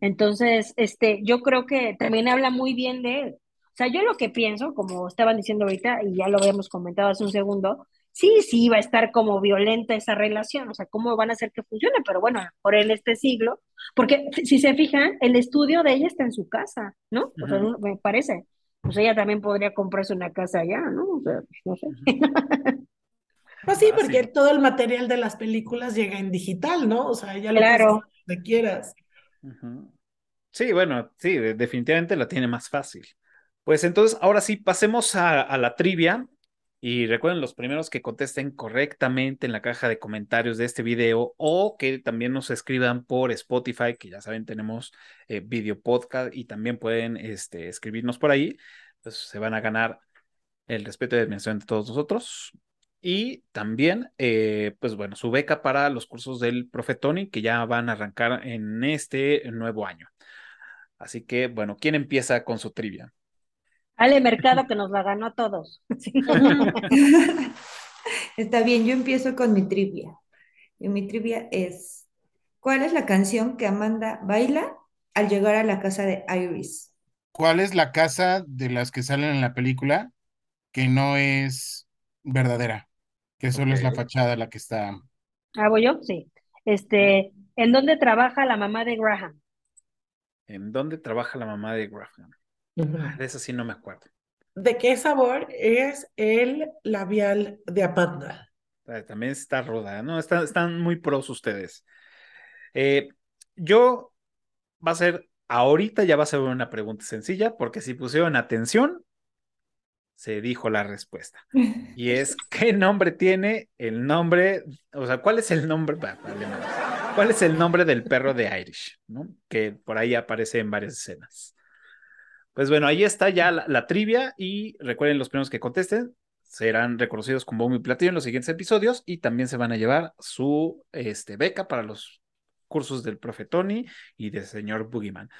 Entonces, este, yo creo que también habla muy bien de él. O sea, yo lo que pienso, como estaban diciendo ahorita, y ya lo habíamos comentado hace un segundo, sí, sí va a estar como violenta esa relación, o sea, cómo van a hacer que funcione, pero bueno, por en este siglo, porque si se fijan, el estudio de ella está en su casa, ¿no? O sea, me parece. Pues ella también podría comprarse una casa allá, ¿no? O sea, no sé. *laughs* Pues sí, Fácil. porque todo el material de las películas llega en digital, ¿no? O sea, ya lo Claro. puedes hacer Sí, bueno, sí, de- definitivamente la tiene más fácil. Pues entonces, ahora sí, pasemos a, la trivia. Y recuerden los primeros que contesten correctamente en la caja de comentarios de este video o que también nos escriban por Spotify, que ya saben, tenemos eh, video podcast y también pueden este, escribirnos por ahí. Pues se van a ganar el respeto y admiración de todos nosotros. Y también, eh, pues bueno, su beca para los cursos del Profe Tony que ya van a arrancar en este nuevo año. Así que, bueno, ¿quién empieza con su trivia? Ale Mercado que nos la ganó a todos. *laughs* *laughs* Está bien, yo empiezo con mi trivia. Y mi trivia es, ¿cuál es la canción que Amanda baila al llegar a la casa de Iris? ¿Cuál es la casa de las que salen en la película que no es verdadera? Que solo es la fachada la que está. ¿Hago yo? Sí. Este, ¿en dónde trabaja la mamá de Graham? ¿En dónde trabaja la mamá de Graham? Ah, De eso sí no me acuerdo. ¿De qué sabor es el labial de Amanda? Ah, También está ruda, ¿no? Están, están muy pros ustedes. Eh, yo va a ser, ahorita ya va a ser una pregunta sencilla, porque si pusieron atención, se dijo la respuesta. *laughs* Y es, ¿qué nombre tiene el nombre? O sea, ¿cuál es el nombre? ¿Cuál es el nombre del perro de Irish? ¿no? Que por ahí aparece en varias escenas. Pues bueno, ahí está ya la, la trivia y recuerden los primeros que contesten serán reconocidos con bombo y platillo en los siguientes episodios y también se van a llevar su este, beca para los cursos del profe Tony y del señor Boogeyman.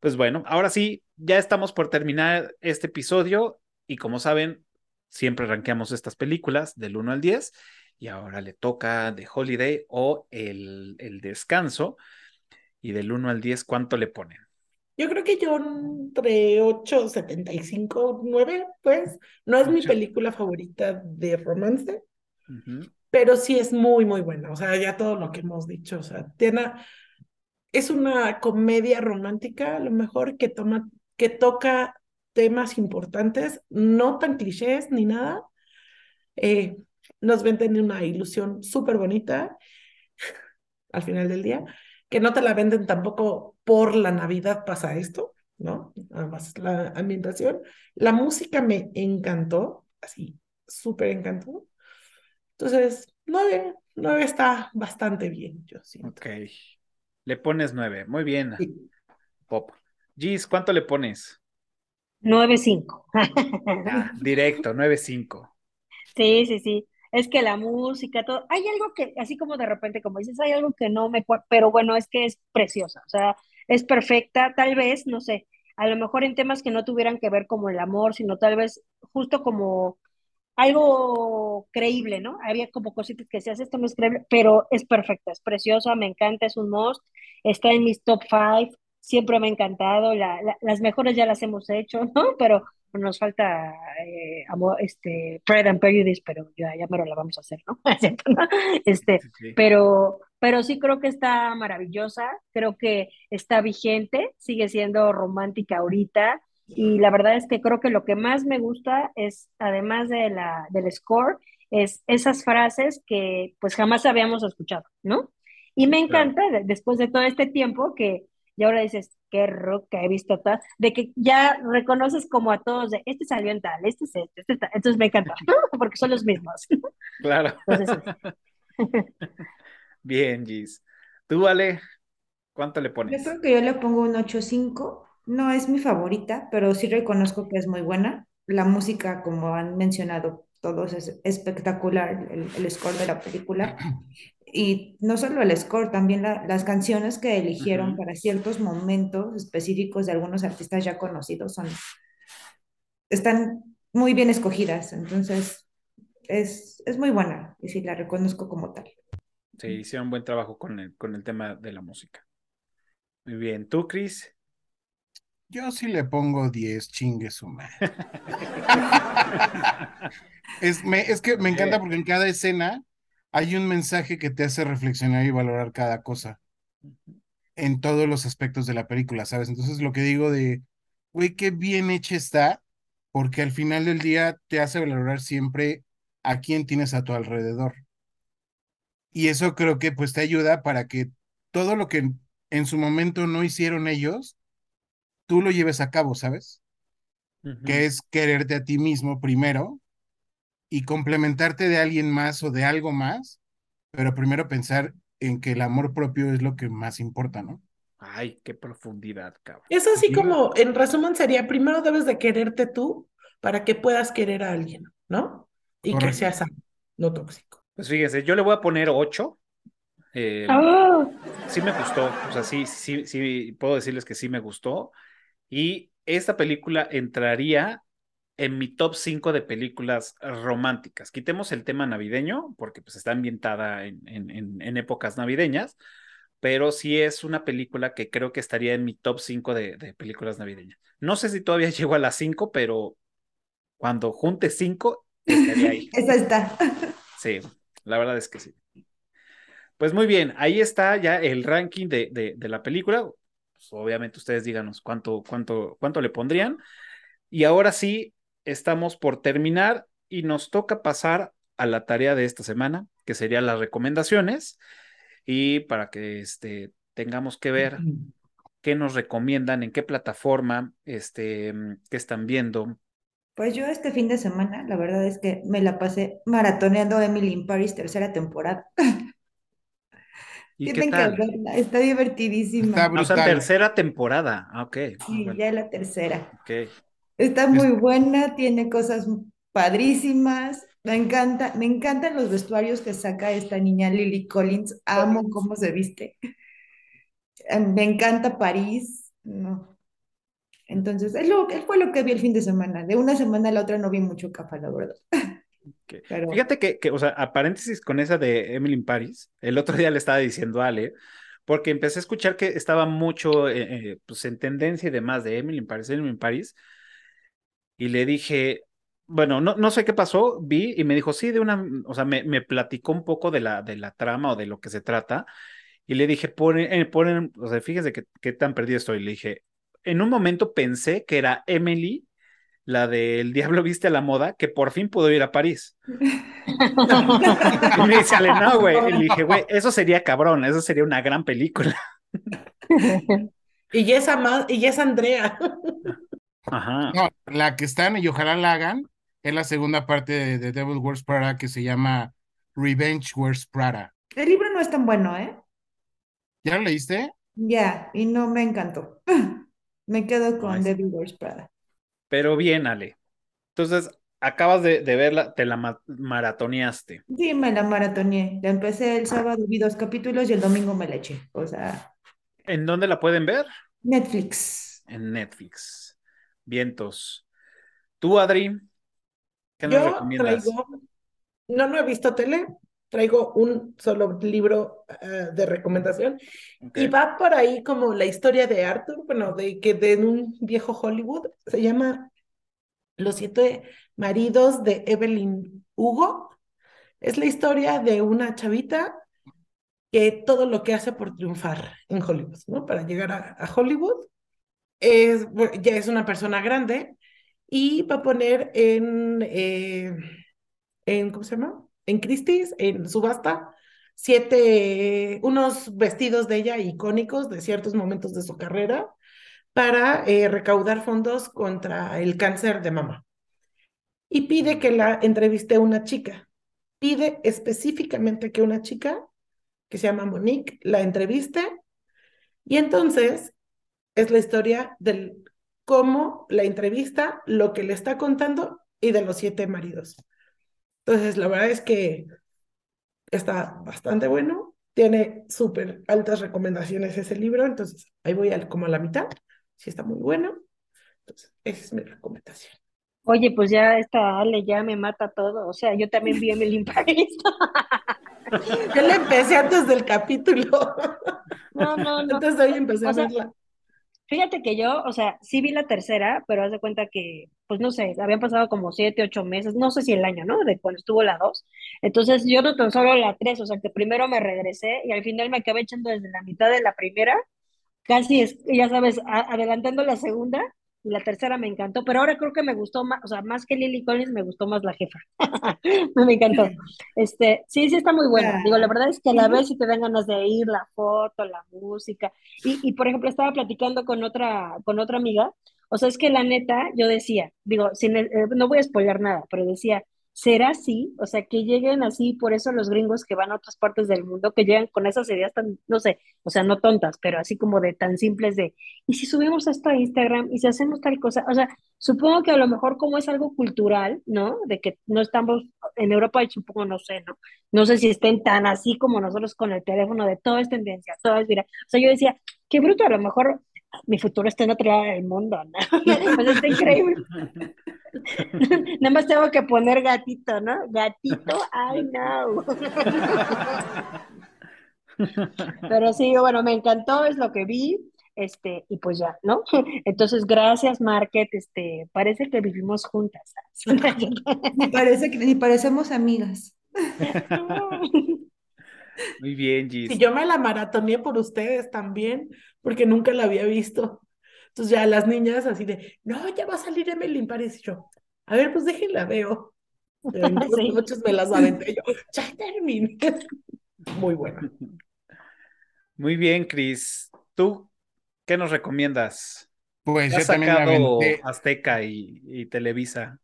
Pues bueno, ahora sí, ya estamos por terminar este episodio y como saben, siempre rankeamos estas películas del 1 al 10 y ahora le toca The Holiday o el, el descanso. Y del 1 al 10, ¿cuánto le ponen? Yo creo que yo entre 8, 75, 9, pues. No es mi Ocho. película favorita de romance, Ujú. pero sí es muy, muy buena. O sea, ya todo lo que hemos dicho. O sea, tiene, es una comedia romántica, a lo mejor, que toma, que toca temas importantes, no tan clichés ni nada. Eh, nos venden una ilusión súper bonita *laughs* al final del día, que no te la venden tampoco por la Navidad pasa esto, ¿no? Además, la ambientación. La música me encantó, así, súper encantó. Entonces, nueve, nueve está bastante bien, yo siento. Ok. Le pones 9. Muy bien, Sí. Pop. Gis, ¿cuánto le pones? 9-5. Ah, directo, 9.5. Sí, sí, sí. Es que la música, todo. Hay algo que, así como de repente, como dices, hay algo que no me. Pero bueno, es que es preciosa. O sea, es perfecta. Tal vez, no sé, a lo mejor en temas que no tuvieran que ver como el amor, sino tal vez justo como algo creíble, ¿no? Había como cositas que decías, esto no es creíble, pero es perfecta, es preciosa, me encanta, es un must. Está en mis top five. Siempre me ha encantado. La- la- las mejores ya las hemos hecho, ¿no? *laughs* Pero nos falta eh, amor, este, Pride and Prejudice, pero ya, ya mero la vamos a hacer, ¿no? *laughs* Este, Sí, pero, pero sí creo que está maravillosa, creo que está vigente, sigue siendo romántica ahorita, y la verdad es que creo que lo que más me gusta es, además de la, del score, es esas frases que pues jamás habíamos escuchado, ¿no? Y me encanta, de- después de todo este tiempo, que y ahora dices, qué rock que he visto tal, de que ya reconoces como a todos, de este salió en tal, este es este, este es tal. Entonces me encanta, *laughs* *laughs* porque son los mismos. *laughs* Claro. Entonces, Bien, Gis. Tú, Ale, ¿cuánto le Yo pones? creo que yo le pongo un 8.5. No es mi favorita, pero sí reconozco que es muy buena. La música, como han mencionado todos, es espectacular, el, el score de la película. Y no solo el score, también la- las canciones que eligieron Ujú. para ciertos momentos específicos de algunos artistas ya conocidos son, están muy bien escogidas. Entonces, es, es muy buena y sí la reconozco como tal. Sí, hicieron buen trabajo con el, con el tema de la música. Muy bien. ¿Tú, Chris? Yo sí le pongo 10, chingue su madre. *laughs* Es, me- es que me encanta porque en cada escena hay un mensaje que te hace reflexionar y valorar cada cosa en todos los aspectos de la película, ¿sabes? Entonces lo que digo de, güey, qué bien hecha está, porque al final del día te hace valorar siempre a quién tienes a tu alrededor. Y eso creo que pues te ayuda para que todo lo que en, su momento no hicieron ellos, tú lo lleves a cabo, ¿sabes? Que es quererte a ti mismo primero y complementarte de alguien más o de algo más, pero primero pensar en que el amor propio es lo que más importa, ¿no? Ay, qué profundidad, cabrón. Es así Sí. como, en resumen, sería, primero debes de quererte tú para que puedas querer a alguien, ¿no? Y que Correcto. sea sano, no tóxico. Pues fíjense, yo le voy a poner 8. Eh, ¡ah! sí me gustó, o sea, sí, sí, sí, puedo decirles que sí me gustó. Y esta película entraría en mi top 5 de películas románticas. Quitemos el tema navideño, porque pues está ambientada en, en, épocas navideñas, pero sí es una película que creo que estaría en mi top 5 de, de películas navideñas. No sé si todavía *laughs* llego a las 5, pero cuando junte 5, estaría ahí. *laughs* Esa está. *laughs* Sí, la verdad es que sí. Pues muy bien, ahí está ya el ranking de, de, de la película. Pues obviamente ustedes díganos cuánto, cuánto, cuánto le pondrían. Y ahora sí, estamos por terminar y nos toca pasar a la tarea de esta semana, que serían las recomendaciones. Y para que este, tengamos que ver qué nos recomiendan, en qué plataforma, este, qué están viendo. Pues yo este fin de semana, la verdad es que me la pasé maratoneando Emily in Paris tercera temporada. ¿Y qué Tienen que tal? verla, está divertidísima. Está Ah, o sea, tercera temporada. Ah, ok. Ah, Sí, bueno, ya la tercera. ok. Está muy buena, tiene cosas padrísimas. Me encanta, me encantan los vestuarios que saca esta niña Lily Collins. Amo cómo se viste. Eh, Me encanta París. No, Entonces, es lo, es fue lo que vi el fin de semana. De una semana a la otra no vi mucho capa, la verdad. Ok. *laughs* Pero Fíjate que, que, o sea, a paréntesis con esa de Emily in Paris, el otro día le estaba diciendo a Ale, porque empecé a escuchar que estaba mucho eh, eh, pues en tendencia y demás de Emily in Paris, Emily in Paris, y le dije, bueno, no, no sé qué pasó, vi y me dijo, sí, de una, o sea, me, me platicó un poco de la, de la trama o de lo que se trata, y le dije, ponen, eh, ponen, o sea, fíjese que, qué tan perdido estoy, le dije, en un momento pensé que era Emily, la del Diablo Viste a la Moda, que por fin pudo ir a París. *laughs* Y me dice, Ale, no, güey. Y le dije, güey, *laughs* eso sería cabrón, eso sería una gran película. *laughs* Y es, y ya es Andrea. Ajá. No, la que están y ojalá la hagan es la segunda parte de, de Devil Wears Prada que se llama Revenge Wears Prada. el libro no es tan bueno, ¿eh? ¿Ya lo leíste? Ya, y no me encantó. *laughs* Me quedo con Nice. Devil Wears Prada. Pero bien, Ale. Entonces, acabas de, de verla, te la ma- maratoneaste. Sí, me la maratoneé. La empecé el sábado, vi dos capítulos y el domingo me la eché. O sea, ¿En dónde la pueden ver? Netflix. En Netflix. Vientos. Tú, Adri, ¿qué nos Yo recomiendas? traigo, no, no he visto tele, traigo un solo libro eh, de recomendación y va por ahí como la historia de Arthur, bueno, de que de un viejo Hollywood, se llama Los siete maridos de Evelyn Hugo. Es la historia de una chavita que todo lo que hace por triunfar en Hollywood, ¿no? Para llegar a, a Hollywood, es, ya es una persona grande y va a poner en, eh, en, ¿cómo se llama? En Christie's, en subasta, siete, unos vestidos de ella icónicos de ciertos momentos de su carrera para eh, recaudar fondos contra el cáncer de mama. Y pide que la entreviste una chica. Pide específicamente que una chica que se llama Monique la entreviste. Y entonces es la historia del cómo la entrevista, lo que le está contando y de los siete maridos. Entonces, la verdad es que está bastante bueno. Tiene súper altas recomendaciones ese libro. Entonces, ahí voy al, como a la mitad. Sí está muy bueno. Entonces, esa es mi recomendación. Oye, pues ya esta Ale ya me mata todo. O sea, yo también vi Emily in Paris. *laughs* Yo la empecé antes del capítulo. No, no, no. Antes de hoy empecé O a sea, verla. Fíjate que yo, o sea, sí vi la tercera, pero haz de cuenta que, pues no sé, habían pasado como siete, ocho meses, no sé si el año, ¿no? De cuando estuvo la dos. Entonces yo no tan solo la tres, o sea, que primero me regresé y al final me acabé echando desde la mitad de la primera, casi es, ya sabes, a- adelantando la segunda y la tercera me encantó, pero ahora creo que me gustó más, o sea, más que Lily Collins, me gustó más la jefa. *laughs* Me encantó. Este, sí, sí está muy buena. Digo, la verdad es que a la vez sí te dan ganas de ir, la foto, la música. Y, y por ejemplo, estaba platicando con otra, con otra amiga. O sea, es que la neta, yo decía, digo, sin, eh, no voy a spoiler nada, pero decía, ¿será así? O sea, que lleguen así, por eso los gringos que van a otras partes del mundo, que llegan con esas ideas tan, no sé, o sea, no tontas, pero así como de tan simples de, ¿y si subimos esto a Instagram? ¿Y si hacemos tal cosa? O sea, supongo que a lo mejor como es algo cultural, ¿no? De que no estamos, en Europa y supongo, no sé, ¿no? No sé si estén tan así como nosotros con el teléfono de todo es tendencia, todo es viral. O sea, yo decía, qué bruto, a lo mejor mi futuro está en otro lado del mundo, ¿no? *laughs* O está increíble. *laughs* *laughs* Nada más tengo que poner gatito, ¿no? Gatito, I know. *laughs* Pero sí, bueno, me encantó, es lo que vi, este, y pues ya, ¿no? *laughs* Entonces, gracias, Market, este, parece que vivimos juntas. Ni parece que, ni parecemos amigas. Muy bien, Gis. Y yo me la maratoneé por ustedes también, porque nunca la había visto. Entonces ya las niñas así de, no, ya va a salir Emily in Paris. Y yo, a ver, pues déjenla veo. *laughs* Sí. noches me las aventé yo, ya terminé. *laughs* Muy buena. *laughs* Muy bien, Cris. ¿Tú qué nos recomiendas? Pues Ya yo también me aventé. Azteca y, y Televisa.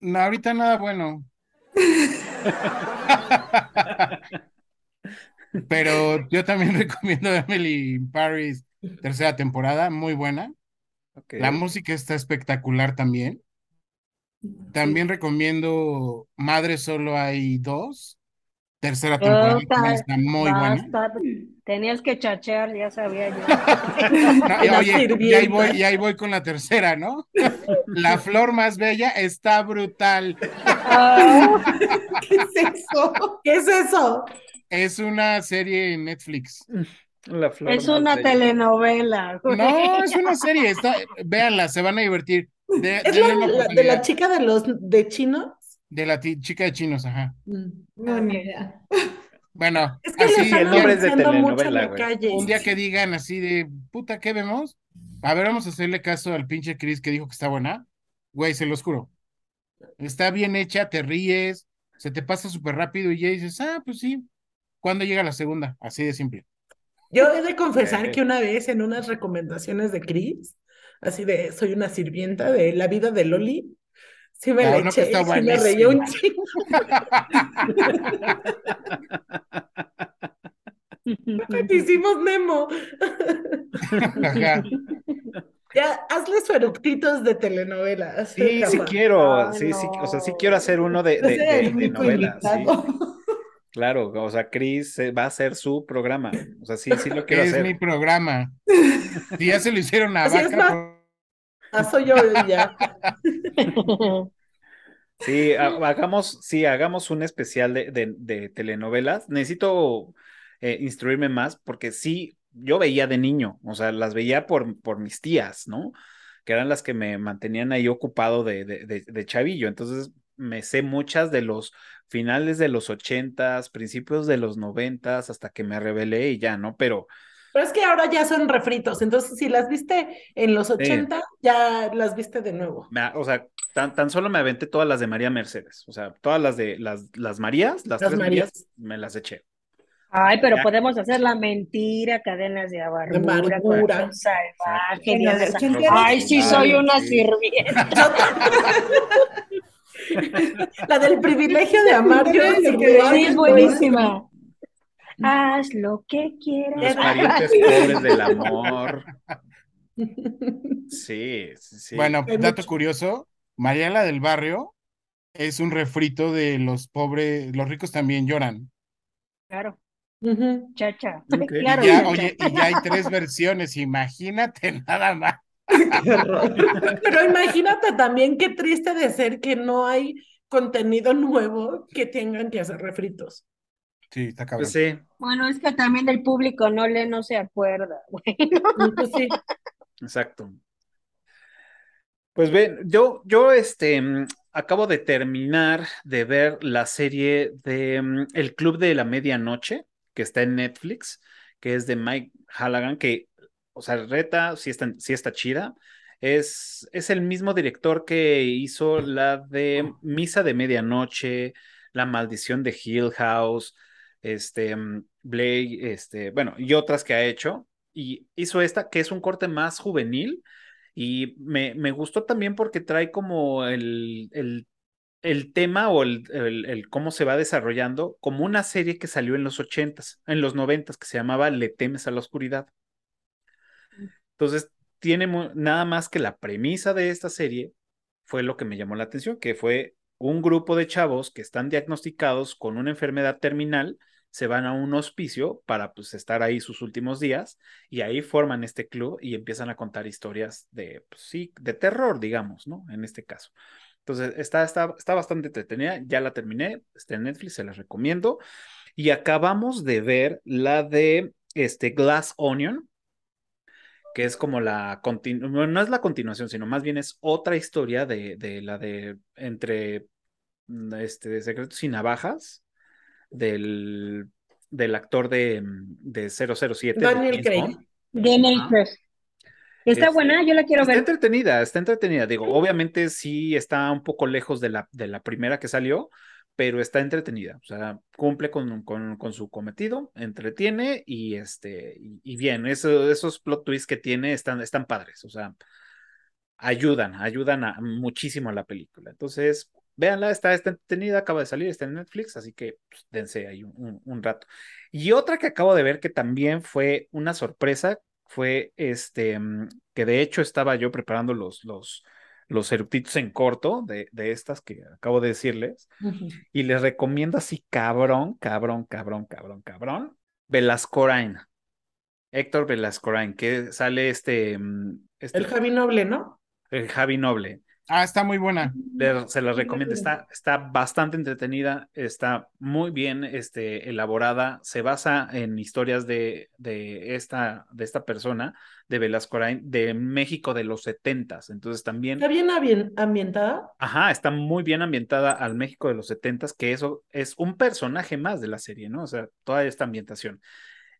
No, ahorita nada bueno. Pero yo también recomiendo Emily in Paris, tercera temporada, muy buena. La música está espectacular también. También recomiendo Madre Solo hay dos. tercera temporada está muy buena. Tenías que chachear, ya sabía yo. *laughs* No, y La oye, y ahí voy, y ahí voy con la tercera, ¿no? La flor más bella está brutal. ¿Qué es eso? ¿Qué es eso? Es una serie en Netflix. La flor es una bella. telenovela. güey. No, es una serie. Está, véanla, se van a divertir. De, ¿Es la, de la chica de los de chinos? De la chica de chinos, ajá. No, ni idea. Bueno, Es que así, el están nombre es de telenovela, güey. un día que digan así de, puta, ¿qué vemos? A ver, vamos a hacerle caso al pinche Chris que dijo que está buena. Güey, se los juro. Está bien hecha, te ríes, se te pasa súper rápido y ya dices, ah, pues sí. ¿Cuándo llega la segunda? Así de simple. Yo he de confesar Ok. que una vez en unas recomendaciones de Chris, así de soy una sirvienta de la vida de Loli, sí me la que eché y sí me reía un chingo. Hicimos Nemo. Ajá. Ya, hazle su eructitos de telenovelas. Sí, sí quiero, sí, sí, o sea, sí quiero hacer uno de, de, de- de sí. Claro, o sea, Chris eh, va a hacer su programa, o sea, sí, sí lo Que quiero es hacer. mi programa. *laughs* Si ya se lo hicieron a Así es, Vaca, ma. Ah, soy yo ya. *laughs* Sí, ha- hagamos, sí, hagamos un especial de, de- de telenovelas. Necesito eh, instruirme más porque sí, yo veía de niño, o sea, las veía por, por mis tías, ¿no? Que eran las que me mantenían ahí ocupado de, de, de- de chavillo. Entonces, me sé muchas de los finales de los ochentas, principios de los noventas, hasta que me rebelé y ya, ¿no? Pero Pero es que ahora ya son refritos, entonces si las viste en los 80, ya las viste de nuevo. me- o sea, tan, tan solo me aventé todas las de María Mercedes, o sea, todas las de las, las Marías, las, Las tres Marías. Marías, me las eché. Ay, pero Ya. podemos hacer la mentira, cadenas de corazón salvaje, Dios. Ay, sí, soy una Sí. sirvienta. *laughs* *laughs* La del privilegio de amar, yo Sí, es buenísima. Haz lo que quieras. Los parientes pobres del amor. *laughs* Sí, sí, sí. bueno, Hay dato mucho. curioso, Mariela del Barrio es un refrito de los pobres, los ricos también lloran. Claro, chacha. Claro, ya, chacha. oye, y ya hay tres versiones, imagínate *laughs* nada más. *laughs* Pero imagínate también qué triste de ser que no hay contenido nuevo que tengan que hacer refritos. Sí, está cabrón. Pues sí, Bueno, es que también el público no lee, no se acuerda, güey. *laughs* Pues sí. exacto. Pues ven, yo, yo este, mm, acabo de terminar de ver la serie de mm, El Club de la Medianoche, que está en Netflix, que es de Mike Halligan, que, o sea, reta, sí está, sí está chida. Es, es el mismo director que hizo la de Misa de Medianoche, La Maldición de Hill House, este, Blade, este, bueno, y otras que ha hecho. Y hizo esta, que es un corte más juvenil. Y me, me gustó también porque trae como el, el, el tema o el- el cómo se va desarrollando como una serie que salió en los ochentas, en los noventas, que se llamaba Le temes a la oscuridad. Entonces, tiene nada más que la premisa de esta serie fue lo que me llamó la atención, que fue un grupo de chavos que están diagnosticados con una enfermedad terminal, se van a un hospicio para pues estar ahí sus últimos días y ahí forman este club y empiezan a contar historias de, pues, sí, de terror, digamos, ¿no? En este caso. Entonces, está, está, está bastante entretenida, ya la terminé, está en Netflix, se las recomiendo. Y acabamos de ver la de este Glass Onion, que es como la continu bueno, no es la continuación, sino más bien es otra historia de, de la de entre mm, este Secretos y Navajas del, del actor de, mm, de 007 de Daniel Craig. Daniel. Craig. Está Este, buena, yo la quiero Está ver. entretenida, está entretenida. Digo, obviamente sí está un poco lejos de la, de la primera que salió, pero está entretenida. O sea, cumple con, con, su cometido, entretiene y este, y, bien, eso- esos plot twists que tiene están, están padres. O sea, ayudan, ayudan a, muchísimo a la película. Entonces, véanla, está, está entretenida, acaba de salir, está en Netflix, así que pues, dense ahí un, un- un rato. Y otra que acabo de ver que también fue una sorpresa fue este, mm, que de hecho estaba yo preparando los, los, los eructitos en corto de, de estas que acabo de decirles. Y les recomiendo así, cabrón, cabrón, cabrón, cabrón, cabrón, Velascorain. Héctor Velascorain, que sale este, mm, este El Javi Noble, ¿no? el Javi Noble. Ah, está muy buena. Le- se las recomiendo, está, está bastante entretenida, está muy bien este, elaborada, se basa en historias de, de, esta, de esta persona, de Velascorain, de México de los setentas, entonces también, Está bien ambien- ambientada. ajá, está muy bien ambientada al México de los setentas, que eso es un personaje más de la serie, ¿no? O sea, toda esta ambientación.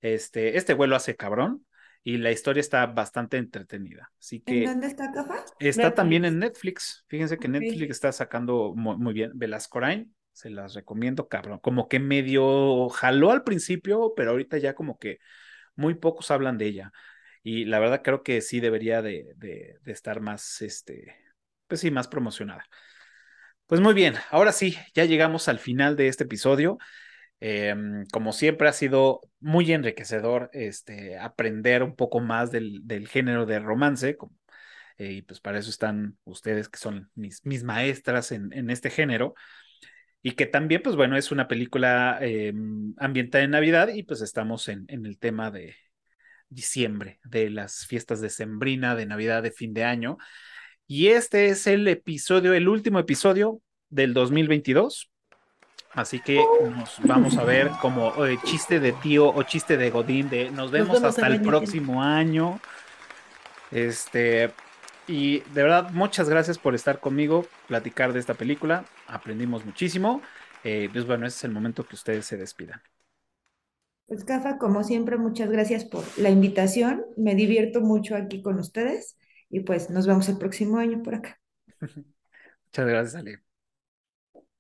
Este, este vuelo hace cabrón y la historia está bastante entretenida, así ¿En que... dónde está Cafa? Está también Netflix. en Netflix. Fíjense que. Netflix está sacando muy, muy bien. Velascorain, se las recomiendo, cabrón. Como que medio jaló al principio, pero ahorita ya como que muy pocos hablan de ella. Y la verdad creo que sí debería de, estar más, este, pues sí, más promocionada. Pues muy bien, ahora sí, ya llegamos al final de este episodio. Em, como siempre ha sido muy enriquecedor este, aprender un poco más del, género de romance, eh, y pues para eso están ustedes que son mis, maestras en, este género. Y que también, pues bueno, es una película eh, ambientada en Navidad y pues estamos en, el tema de diciembre, de las fiestas de Sembrina, de Navidad, de fin de año. Y este es el episodio, el último episodio del 2022. Así que nos vamos a ver como eh, chiste de tío o chiste de Godín de nos vemos, vemos hasta el próximo año. Este, y de verdad, muchas gracias por estar conmigo, platicar de esta película. Aprendimos muchísimo. Eh, pues bueno, ese es el momento que ustedes se despidan. Pues Cafa, como siempre, muchas gracias por la invitación. Me divierto mucho aquí con ustedes y pues nos vemos el próximo año por acá. *laughs* Muchas gracias, Ale.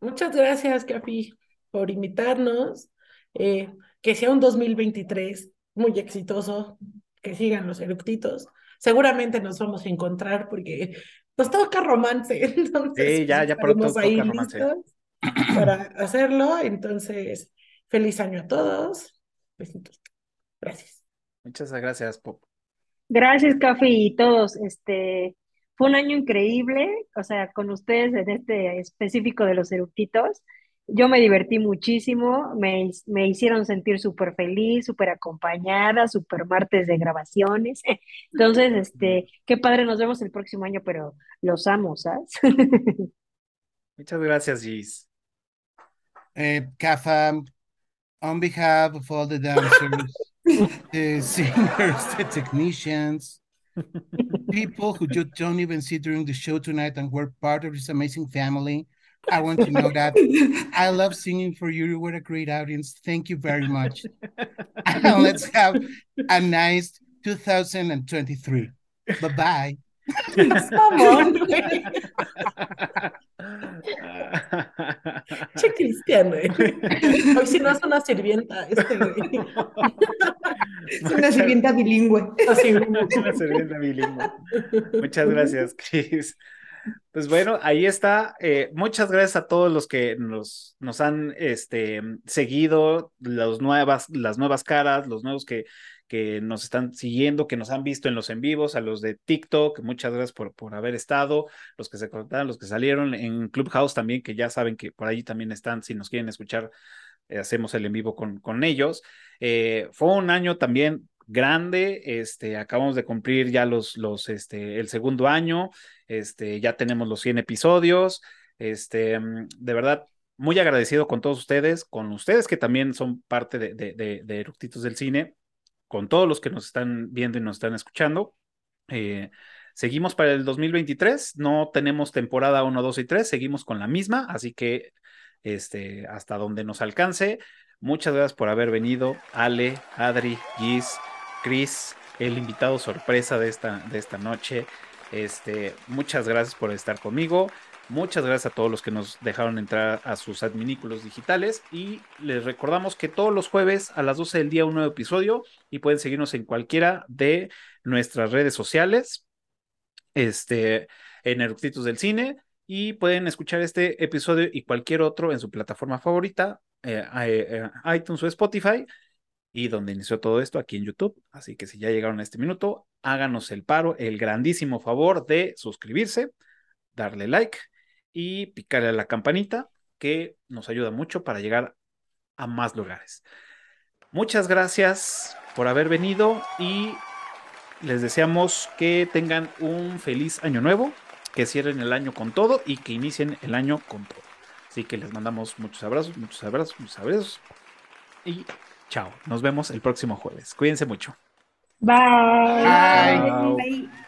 Muchas gracias, Capi, por invitarnos. Eh, que sea un 2023 muy exitoso, que sigan los eructitos. Seguramente nos vamos a encontrar porque nos toca romance, *laughs* entonces Sí, ya, ya pronto ahí toca romance. listos para hacerlo. Entonces, feliz año a todos. Besitos. Gracias. Muchas gracias, Pop. Gracias, Cafi, y todos. Este, fue un año increíble, o sea, con ustedes en este específico de los eructitos. Yo me divertí muchísimo, me, me hicieron sentir súper feliz, súper acompañada, súper martes de grabaciones. *laughs* Entonces, este, qué padre, nos vemos el próximo año, pero los amo, ¿sabes? *laughs* Muchas gracias, Gis. Eh, Cafa, on behalf of all the dancers, *laughs* the singers, the technicians, people who you don't even see during the show tonight and were part of this amazing family, I want to know that I love singing for you. You were a great audience. Thank you very much. And *laughs* let's have a nice 2023. Bye bye. Mamón, güey. *laughs* Che, Cristian, güey. Hoy si no es una sirvienta, este güey. *laughs* Es una sirvienta bilingüe. Así, Una sirvienta bilingüe. Muchas gracias, Chris. Pues bueno, ahí está. Eh, muchas gracias a todos los que nos, nos han este, seguido, los nuevas, las nuevas caras, los nuevos que, que nos están siguiendo, que nos han visto en los en vivos, a los de TikTok, muchas gracias por, por haber estado, los que se conectaron, los que salieron en Clubhouse también, que ya saben que por ahí también están, si nos quieren escuchar, eh, hacemos el en vivo con, con ellos. Eh, fue un año también grande, este, acabamos de cumplir ya los, los, este, el segundo año, este, ya tenemos los 100 episodios, este, de verdad, muy agradecido con todos ustedes, con ustedes que también son parte de, de, de, de del Cine, con todos los que nos están viendo y nos están escuchando. Eh, seguimos para el 2023, no tenemos temporada 1, 2 y 3, seguimos con la misma, así que este, hasta donde nos alcance. Muchas gracias por haber venido, Ale, Adri, Gis, Chris, el invitado sorpresa de esta, de esta noche. Este, muchas gracias por estar conmigo. Muchas gracias a todos los que nos dejaron entrar a sus adminículos digitales y les recordamos que todos los jueves a las 12 del día un nuevo episodio y pueden seguirnos en cualquiera de nuestras redes sociales, este, en Eructitos del Cine y pueden escuchar este episodio y cualquier otro en su plataforma favorita, eh, eh, iTunes o Spotify y donde inició todo esto aquí en YouTube. Así que si ya llegaron a este minuto, háganos el paro, el grandísimo favor de suscribirse darle like y picarle a la campanita que nos ayuda mucho para llegar a más lugares. Muchas gracias por haber venido y les deseamos que tengan un feliz año nuevo, que cierren el año con todo y que inicien el año con todo. Así que les mandamos muchos abrazos, muchos abrazos, muchos abrazos y chao. Nos vemos el próximo jueves. Cuídense mucho. Bye. Bye.